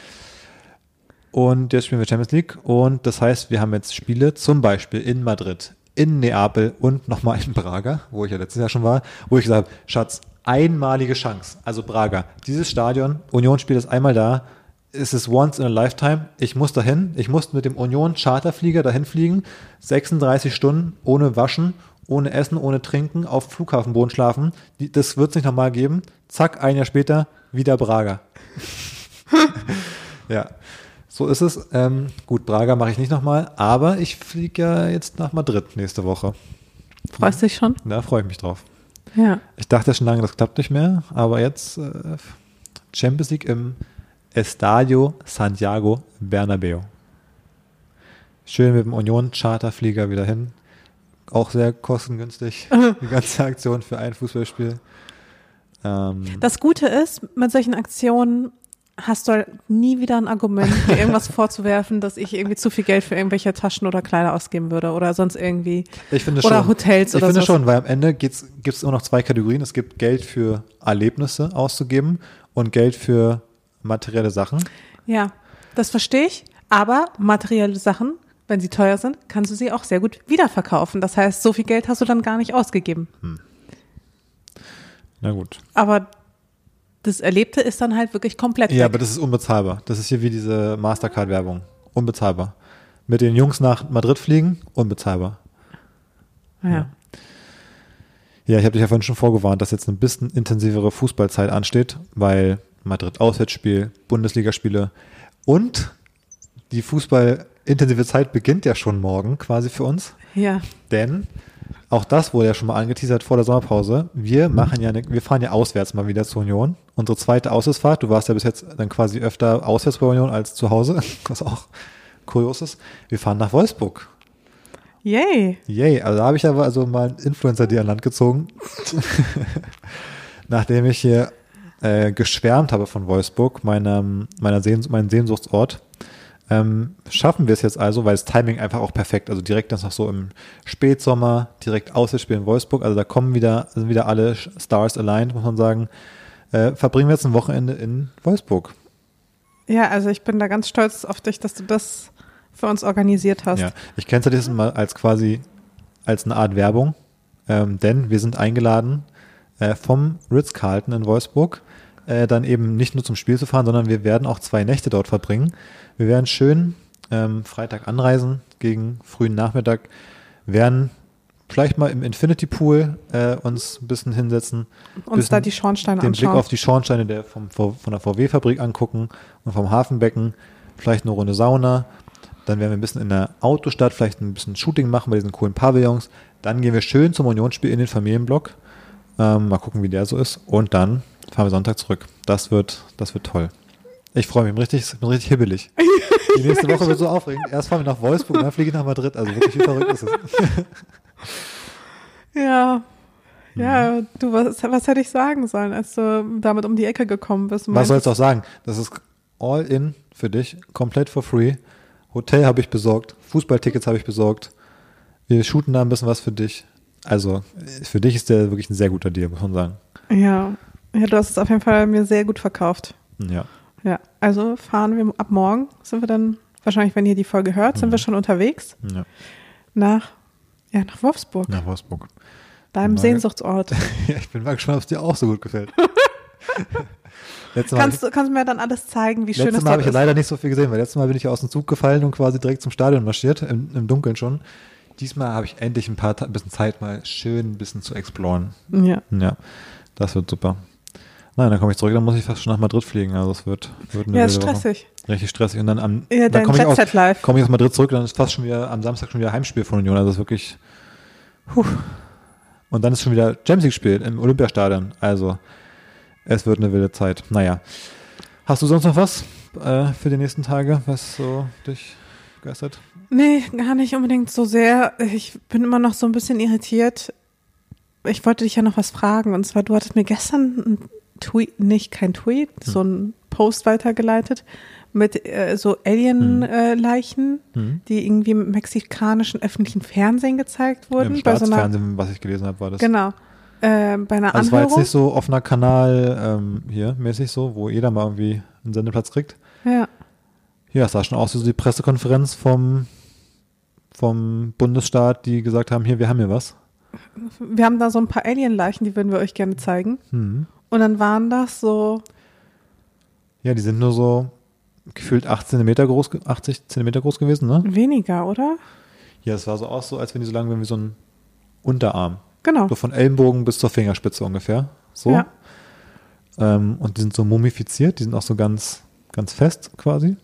und jetzt spielen wir Champions League und das heißt, wir haben jetzt Spiele zum Beispiel in Madrid, in Neapel und nochmal in Braga, wo ich ja letztes Jahr schon war, wo ich gesagt habe, Schatz, einmalige Chance. Also Braga, dieses Stadion, Union spielt ist einmal da, es ist once in a lifetime. Ich muss dahin, ich muss mit dem Union Charterflieger dahin fliegen, 36 Stunden ohne Waschen, ohne Essen, ohne Trinken, auf Flughafenboden schlafen. Die, das wird es nicht nochmal geben. Zack, ein Jahr später wieder Braga. <laughs> ja. So ist es. Ähm, gut, Braga mache ich nicht nochmal, aber ich fliege ja jetzt nach Madrid nächste Woche. Freust dich schon? Da freue ich mich drauf. Ja. Ich dachte schon lange, das klappt nicht mehr, aber jetzt äh, Champions League im Estadio Santiago Bernabeo. Schön mit dem Union Charterflieger wieder hin. Auch sehr kostengünstig. <laughs> Die ganze Aktion für ein Fußballspiel. Ähm, Das Gute ist, mit solchen Aktionen hast du halt nie wieder ein Argument, mir <laughs> irgendwas vorzuwerfen, dass ich irgendwie zu viel Geld für irgendwelche Taschen oder Kleider ausgeben würde oder sonst irgendwie. Ich finde Oder schon. Hotels ich oder finde sowas. schon, weil am Ende gibt es immer noch zwei Kategorien. Es gibt Geld für Erlebnisse auszugeben und Geld für materielle Sachen. Ja, das verstehe ich. Aber materielle Sachen, wenn sie teuer sind, kannst du sie auch sehr gut wiederverkaufen. Das heißt, so viel Geld hast du dann gar nicht ausgegeben. Na gut. Aber das Erlebte ist dann halt wirklich komplett Ja, weg. aber das ist unbezahlbar. Das ist hier wie diese Mastercard-Werbung. Unbezahlbar. Mit den Jungs nach Madrid fliegen, unbezahlbar. ja. Ja, ich habe dich ja vorhin schon vorgewarnt, dass jetzt ein bisschen intensivere Fußballzeit ansteht, weil Madrid Auswärtsspiel, Bundesligaspiele und die Fußballintensive Zeit beginnt ja schon morgen quasi für uns. ja. Denn auch das wurde ja schon mal angeteasert vor der Sommerpause. Wir machen ja, eine, wir fahren ja auswärts mal wieder zur Union. Unsere zweite Auswärtsfahrt. Du warst ja bis jetzt dann quasi öfter auswärts bei Union als zu Hause, <laughs> was auch kurios ist. Wir fahren nach Wolfsburg. Yay. Yay, also da habe ich aber also mal einen Influencer dir an Land gezogen. <laughs> Nachdem ich hier äh, geschwärmt habe von Wolfsburg, meinem, meiner Sehns meinem Sehnsuchtsort, ähm, schaffen wir es jetzt also, weil das Timing einfach auch perfekt, also direkt das noch so im Spätsommer, direkt Auswärtsspiel in Wolfsburg, also da kommen wieder, sind wieder alle Stars aligned, muss man sagen, äh, verbringen wir jetzt ein Wochenende in Wolfsburg. Ja, also ich bin da ganz stolz auf dich, dass du das für uns organisiert hast. Ja, ich kenne es mal als quasi als eine Art Werbung, ähm, denn wir sind eingeladen äh, vom Ritz-Carlton in Wolfsburg, äh, dann eben nicht nur zum Spiel zu fahren, sondern wir werden auch zwei Nächte dort verbringen. Wir werden schön ähm, Freitag anreisen gegen frühen Nachmittag, werden vielleicht mal im Infinity Pool äh, uns ein bisschen hinsetzen, Uns bisschen da die Schornsteine den Blick anschauen. auf die Schornsteine der vom, von der VW-Fabrik angucken und vom Hafenbecken, vielleicht eine Runde Sauna. Dann werden wir ein bisschen in der Autostadt, vielleicht ein bisschen Shooting machen bei diesen coolen Pavillons. Dann gehen wir schön zum Unionsspiel in den Familienblock. Ähm, mal gucken, wie der so ist. Und dann fahren wir Sonntag zurück. Das wird, das wird toll. Ich freue mich, bin richtig, bin richtig hibbelig. <laughs> Die nächste Woche wird so aufregend. Erst fahren wir nach Wolfsburg und dann fliege ich nach Madrid. Also wirklich, wie verrückt ist es? Ja. <laughs> Mhm. Ja, du, was, was hätte ich sagen sollen, als du damit um die Ecke gekommen bist? Was sollst du auch sagen? Das ist all in für dich, komplett for free. Hotel habe ich besorgt, Fußballtickets habe ich besorgt. Wir shooten da ein bisschen was für dich. Also für dich ist der wirklich ein sehr guter Deal, muss man sagen. Ja. Ja, du hast es auf jeden Fall mir sehr gut verkauft. Ja. Ja, also fahren wir ab morgen, sind wir dann, wahrscheinlich, wenn ihr die Folge hört, sind wir schon unterwegs ja. nach, ja, nach Wolfsburg, Nach Wolfsburg. deinem Mal- Sehnsuchtsort. <laughs> Ja, ich bin mal gespannt, ob es dir auch so gut gefällt. <laughs> letztes Kannst, du- kannst du mir dann alles zeigen, wie schön letztes es Mal habe ich ist? leider nicht so viel gesehen, weil letztes Mal bin ich aus dem Zug gefallen und quasi direkt zum Stadion marschiert, im, im Dunkeln schon. diesmal habe ich endlich ein paar ein bisschen Zeit, mal schön ein bisschen zu exploren. Ja. Ja, das wird super. Nein, dann komme ich zurück, dann muss ich fast schon nach Madrid fliegen. Also es wird, wird eine Ja, ist wilde Woche. stressig. Richtig stressig. Und dann am Ja, dann komme ich, aus, komme ich aus Madrid zurück, dann ist fast schon wieder am Samstag schon wieder Heimspiel von Union. Also es ist wirklich. Puh. Und dann ist schon wieder Champions League gespielt im Olympiastadion. Also es wird eine wilde Zeit. Naja. Hast du sonst noch was äh, für die nächsten Tage, was so dich begeistert? Nee, gar nicht unbedingt so sehr. Ich bin immer noch so ein bisschen irritiert. Ich wollte dich ja noch was fragen. Und zwar, du hattest mir gestern Tweet, nicht kein Tweet, so ein Post weitergeleitet mit äh, so Alien-Leichen, Mhm. die irgendwie im mexikanischen öffentlichen Fernsehen gezeigt Im wurden. so einer, Staatsfernsehen, was ich gelesen habe, war das. genau. Äh, bei einer Also es war jetzt Anhörung. nicht so offener Kanal ähm, hier mäßig so, wo jeder mal irgendwie einen Sendeplatz kriegt. ja. Ja, es sah schon aus wie so die Pressekonferenz vom, vom Bundesstaat, die gesagt haben, hier, wir haben hier was. Wir haben da so ein paar Alien-Leichen, die würden wir euch gerne zeigen. Hm. Und dann waren das so, Ja, die sind nur so gefühlt 8 Zentimeter groß, ge- 80 Zentimeter groß gewesen, ne? weniger, oder? Ja, es war so aus, so als wenn die so lang wären wie so ein Unterarm. Genau. So von Ellenbogen bis zur Fingerspitze ungefähr. So. Ja. Ähm, und die sind so mumifiziert, die sind auch so ganz, ganz fest quasi.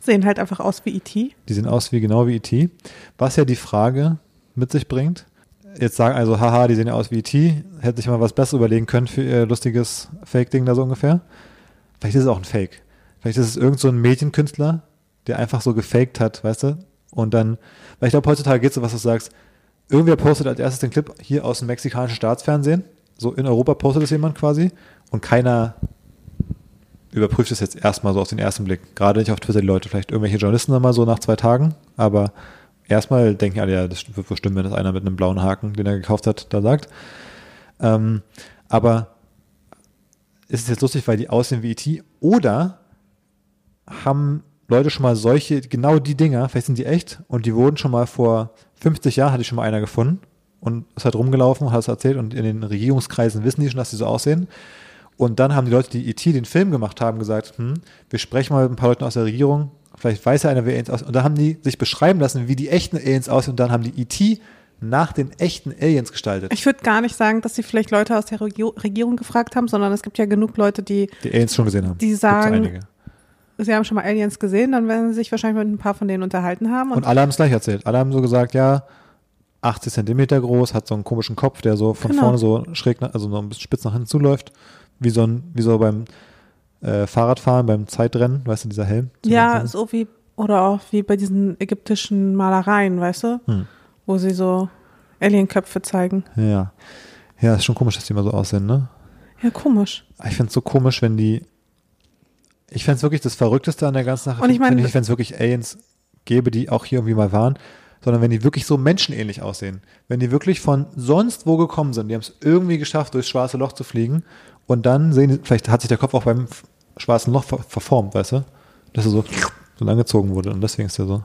Sehen halt einfach aus wie E.T. Die sehen aus wie genau wie E.T. Was ja die Frage mit sich bringt. Jetzt sagen also, haha, die sehen ja aus wie E.T. Hätte sich mal was Besseres überlegen können für ihr lustiges Fake-Ding da so ungefähr. Vielleicht ist es auch ein Fake. Vielleicht ist es irgend so ein Medienkünstler, der einfach so gefaked hat, weißt du? Und dann, weil ich glaube, heutzutage geht es so, was du sagst, irgendwer postet als erstes den Clip hier aus dem mexikanischen Staatsfernsehen. So in Europa postet es jemand quasi und keiner überprüft es jetzt erstmal so auf den ersten Blick. Gerade nicht auf Twitter die Leute, vielleicht irgendwelche Journalisten dann mal so nach zwei Tagen, aber erstmal denken alle, ja, das wird wohl stimmen, wenn das einer mit einem blauen Haken, den er gekauft hat, da sagt. Ähm, aber ist es jetzt lustig, weil die aussehen wie E.T. oder haben Leute schon mal solche, genau die Dinger, vielleicht sind die echt und die wurden schon mal vor 50 Jahren, hatte ich schon mal einer gefunden und ist halt rumgelaufen hat es erzählt und in den Regierungskreisen wissen die schon, dass die so aussehen. Und dann haben die Leute, die E.T. den Film gemacht haben, gesagt, hm, wir sprechen mal mit ein paar Leuten aus der Regierung, vielleicht weiß ja einer, wer Aliens aussehen. Und dann haben die sich beschreiben lassen, wie die echten Aliens aussehen und dann haben die E.T. nach den echten Aliens gestaltet. Ich würde gar nicht sagen, dass sie vielleicht Leute aus der Regio Regierung gefragt haben, sondern es gibt ja genug Leute, die, die Aliens schon gesehen haben. Die sagen- sie haben schon mal Aliens gesehen, dann werden sie sich wahrscheinlich mit ein paar von denen unterhalten haben. Und, Und alle haben es gleich erzählt. Alle haben so gesagt, ja, 80 Zentimeter groß, hat so einen komischen Kopf, der so von Genau. vorne so schräg, also so ein bisschen spitz nach hinten zuläuft. Wie so ein, wie so beim äh, Fahrradfahren, beim Zeitrennen, weißt du, dieser Helm. ja, so wie, oder auch wie bei diesen ägyptischen Malereien, weißt du, Hm. wo sie so Alienköpfe zeigen. Ja. Ja, ist schon komisch, dass die immer so aussehen, ne? Ja, komisch. Ich find's so komisch, wenn die. Ich fänd's wirklich das Verrückteste an der ganzen Sache. Und ich meine- wenn ich wenn es wirklich Aliens gäbe, die auch hier irgendwie mal waren, sondern wenn die wirklich so menschenähnlich aussehen. Wenn die wirklich von sonst wo gekommen sind, die haben es irgendwie geschafft, durchs schwarze Loch zu fliegen und dann sehen die, vielleicht hat sich der Kopf auch beim schwarzen Loch ver verformt, weißt du? Dass er so, so langgezogen wurde und deswegen ist der so.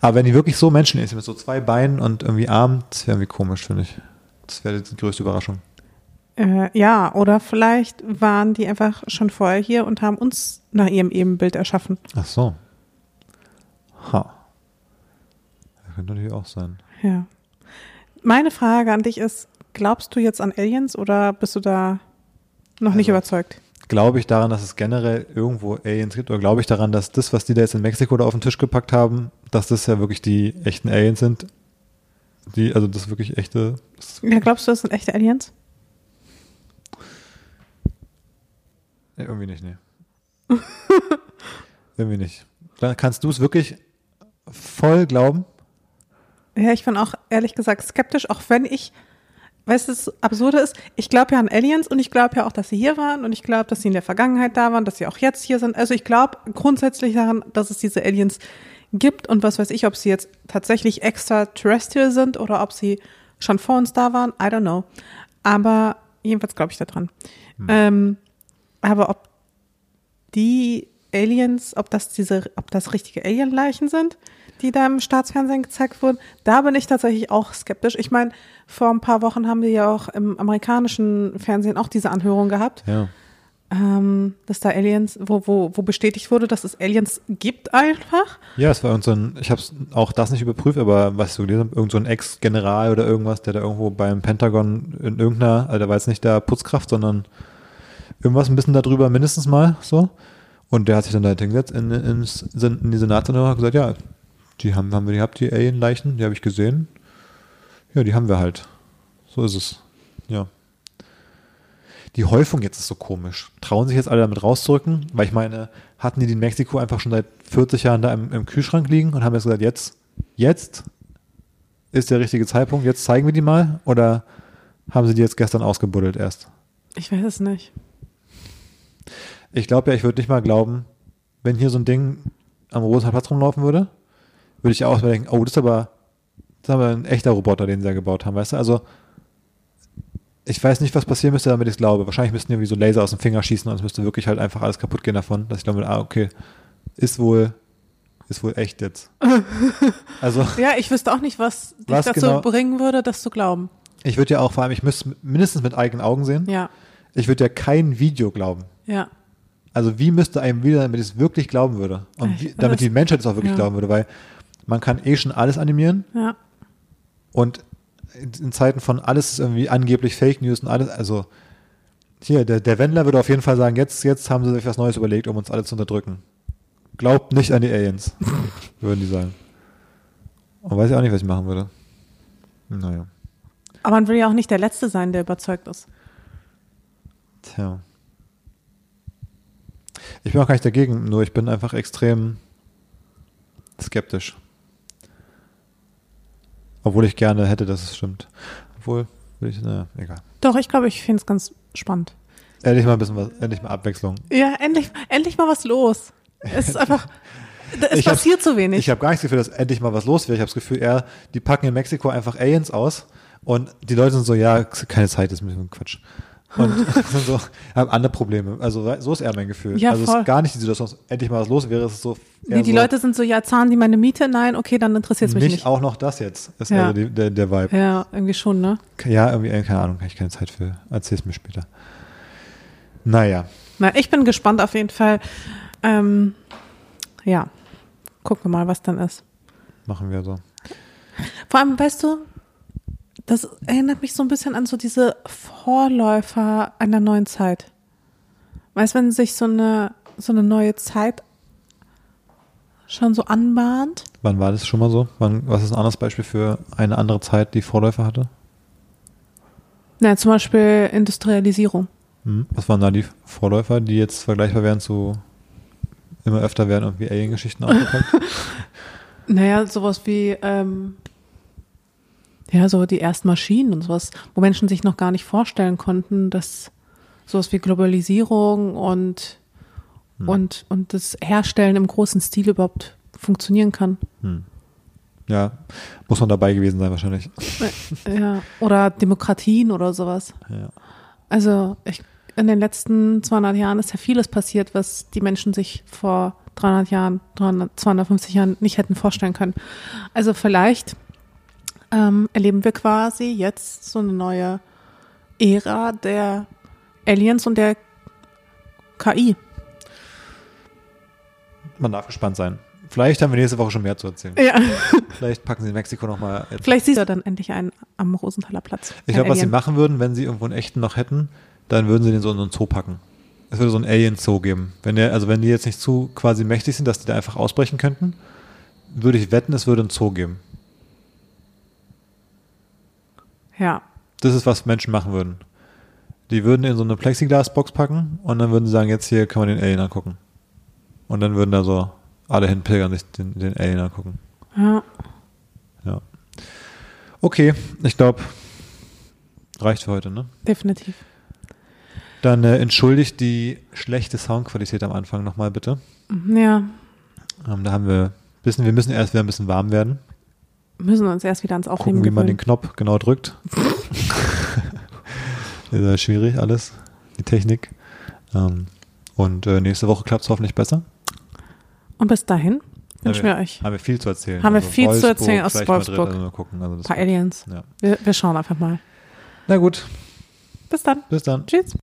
Aber wenn die wirklich so menschenähnlich sind, mit so zwei Beinen und irgendwie Armen, das wäre irgendwie komisch, finde ich. Das wäre die größte Überraschung. Äh, ja, oder vielleicht waren die einfach schon vorher hier und haben uns nach ihrem Ebenbild erschaffen. Ach so. Ha. Das könnte natürlich auch sein. Ja. Meine Frage an dich ist, glaubst du jetzt an Aliens oder bist du da noch nicht Also- überzeugt? Glaube ich daran, dass es generell irgendwo Aliens gibt oder glaube ich daran, dass das, was die da jetzt in Mexiko da auf den Tisch gepackt haben, dass das ja wirklich die echten Aliens sind? Die, also das wirklich echte. Das, Ja, glaubst du, das sind echte Aliens? nee, irgendwie nicht, nee. <laughs> irgendwie nicht. Dann kannst du es wirklich voll glauben? Ja, ich bin auch ehrlich gesagt skeptisch, auch wenn ich, weißt du, das Absurde ist, ich glaube ja an Aliens und ich glaube ja auch, dass sie hier waren und ich glaube, dass sie in der Vergangenheit da waren, dass sie auch jetzt hier sind. Also ich glaube grundsätzlich daran, dass es diese Aliens gibt und was weiß ich, ob sie jetzt tatsächlich extraterrestrial sind oder ob sie schon vor uns da waren. I don't know. Aber jedenfalls glaube ich daran. Ähm, aber ob die Aliens, ob das diese, ob das richtige Alienleichen sind, die da im Staatsfernsehen gezeigt wurden, da bin ich tatsächlich auch skeptisch. Ich meine, vor ein paar Wochen haben wir ja auch im amerikanischen Fernsehen auch diese Anhörung gehabt. Ja. ähm, dass da Aliens, wo, wo, wo bestätigt wurde, dass es Aliens gibt einfach. Ja, es war irgend so ein, ich habe auch das nicht überprüft, aber was ich so gelesen habe, irgend so ein Ex-General oder irgendwas, der da irgendwo beim Pentagon in irgendeiner, also der war jetzt nicht der Putzkraft, sondern irgendwas ein bisschen darüber mindestens mal so. Und der hat sich dann da hingesetzt in, in, in die Senate und gesagt, ja, die haben, haben wir gehabt, die Alien-Leichen, die habe ich gesehen. Ja, die haben wir halt. So ist es. Ja. Die Häufung jetzt ist so komisch. Trauen sich jetzt alle damit rauszurücken? Weil ich meine, hatten die die in Mexiko einfach schon seit 40 Jahren da im, im Kühlschrank liegen und haben jetzt gesagt, jetzt, jetzt ist der richtige Zeitpunkt, jetzt zeigen wir die mal? Oder haben sie die jetzt gestern ausgebuddelt erst? Ich weiß es nicht. Ich glaube ja, ich würde nicht mal glauben, wenn hier so ein Ding am Platz rumlaufen würde, würde ich auch denken, oh, das ist aber, das ist aber ein echter Roboter, den sie da gebaut haben, weißt du? Also, ich weiß nicht, was passieren müsste, damit ich es glaube. Wahrscheinlich müssten irgendwie so Laser aus dem Finger schießen und es müsste wirklich halt einfach alles kaputt gehen davon, dass ich glaube, ah, okay, ist wohl, ist wohl echt jetzt. <laughs> Also. ja, ich wüsste auch nicht, was dich was dazu genau, bringen würde, das zu glauben. Ich würde ja auch vor allem, ich müsste mindestens mit eigenen Augen sehen. Ja. Ich würde ja kein Video glauben. Ja. Also wie müsste einem wieder, damit ich es wirklich glauben würde? Und wie, damit die Menschheit es auch wirklich ja. glauben würde, weil man kann eh schon alles animieren. Ja. Und in Zeiten von alles ist irgendwie angeblich Fake News und alles, also hier, der, der Wendler würde auf jeden Fall sagen, jetzt, jetzt haben sie sich was Neues überlegt, um uns alle zu unterdrücken. Glaubt nicht an die Aliens, <laughs> würden die sagen. Und weiß ich auch nicht, was ich machen würde. Naja. Aber man will ja auch nicht der Letzte sein, der überzeugt ist. Tja. Ich bin auch gar nicht dagegen, nur ich bin einfach extrem skeptisch. Obwohl ich gerne hätte, dass es stimmt. Obwohl, würde ich, naja, egal. Doch, ich glaube, ich finde es ganz spannend. Endlich mal ein bisschen was, endlich mal Abwechslung. Ja, endlich, endlich mal was los. Es ist einfach, <laughs> es ich passiert so wenig. Ich habe gar nicht das Gefühl, dass endlich mal was los wäre. Ich habe das Gefühl, eher, die packen in Mexiko einfach Aliens aus und die Leute sind so, ja, keine Zeit, das ist ein bisschen Quatsch. Und <laughs> so, haben andere Probleme. Also so ist eher mein Gefühl. Ja, also voll. es ist gar nicht die Situation, dass endlich mal was los wäre. Es ist so. Nee, die so, Leute sind so, ja, zahlen die meine Miete? Nein, okay, dann interessiert es mich nicht. Nicht auch noch das jetzt, ist ja. also die, der, der Vibe. Ja, irgendwie schon, ne? Ja, irgendwie, äh, keine Ahnung, habe ich keine Zeit für. Erzähl's mir später. Naja. Na, ich bin gespannt auf jeden Fall. Ähm, ja, gucken wir mal, was dann ist. Machen wir so. Vor allem, weißt du, das erinnert mich so ein bisschen an so diese Vorläufer einer neuen Zeit. Weißt, wenn sich so eine, so eine neue Zeit schon so anbahnt. Wann war das schon mal so? Wann, was ist ein anderes Beispiel für eine andere Zeit, die Vorläufer hatte? Na, zum Beispiel Industrialisierung. Hm. Was waren da die Vorläufer, die jetzt vergleichbar wären zu immer öfter werden und wie Alien-Geschichten <laughs> aufgepackt? naja, sowas wie ähm, ja, so die ersten Maschinen und sowas, wo Menschen sich noch gar nicht vorstellen konnten, dass sowas wie Globalisierung und, hm. und, und das Herstellen im großen Stil überhaupt funktionieren kann. Hm. Ja, muss man dabei gewesen sein wahrscheinlich. Äh, ja, oder Demokratien oder sowas. Ja. Also ich, in den letzten 200 Jahren ist ja vieles passiert, was die Menschen sich vor 300 Jahren, 300, 250 Jahren nicht hätten vorstellen können. Also vielleicht ähm, erleben wir quasi jetzt so eine neue Ära der Aliens und der KI. Man darf gespannt sein. Vielleicht haben wir nächste Woche schon mehr zu erzählen. Ja. <laughs> Vielleicht packen sie in Mexiko nochmal. Vielleicht siehst du dann endlich einen am Rosenthaler Platz. Ich glaube, was sie machen würden, wenn sie irgendwo einen echten noch hätten, dann würden sie den so in einen Zoo packen. Es würde so einen Alien-Zoo geben. Wenn der, also wenn die jetzt nicht zu quasi mächtig sind, dass die da einfach ausbrechen könnten, würde ich wetten, es würde einen Zoo geben. Ja. Das ist, was Menschen machen würden. Die würden in so eine Plexiglasbox packen und dann würden sie sagen, jetzt hier kann man den Alien angucken. Und dann würden da so alle hinpilgern, sich den, den Alien angucken. Ja. Ja. Okay, ich glaube, reicht für heute, ne? Definitiv. Dann äh, entschuldigt die schlechte Soundqualität am Anfang nochmal bitte. Ja. Ähm, da haben wir bisschen, wir müssen erst wieder ein bisschen warm werden müssen uns erst wieder ans Aufnehmen Gucken, wie man den Knopf genau drückt. <laughs> ist schwierig alles, die Technik. Ähm, und äh, nächste Woche klappt es hoffentlich besser. Und bis dahin wünschen wir, wir, euch. Haben wir viel zu erzählen. Haben wir also viel Wolfsburg, zu erzählen aus Wolfsburg. Madrid, also gucken, also ein paar Aliens. Ja. Wir, wir schauen einfach mal. Na gut. Bis dann. Bis dann. Tschüss.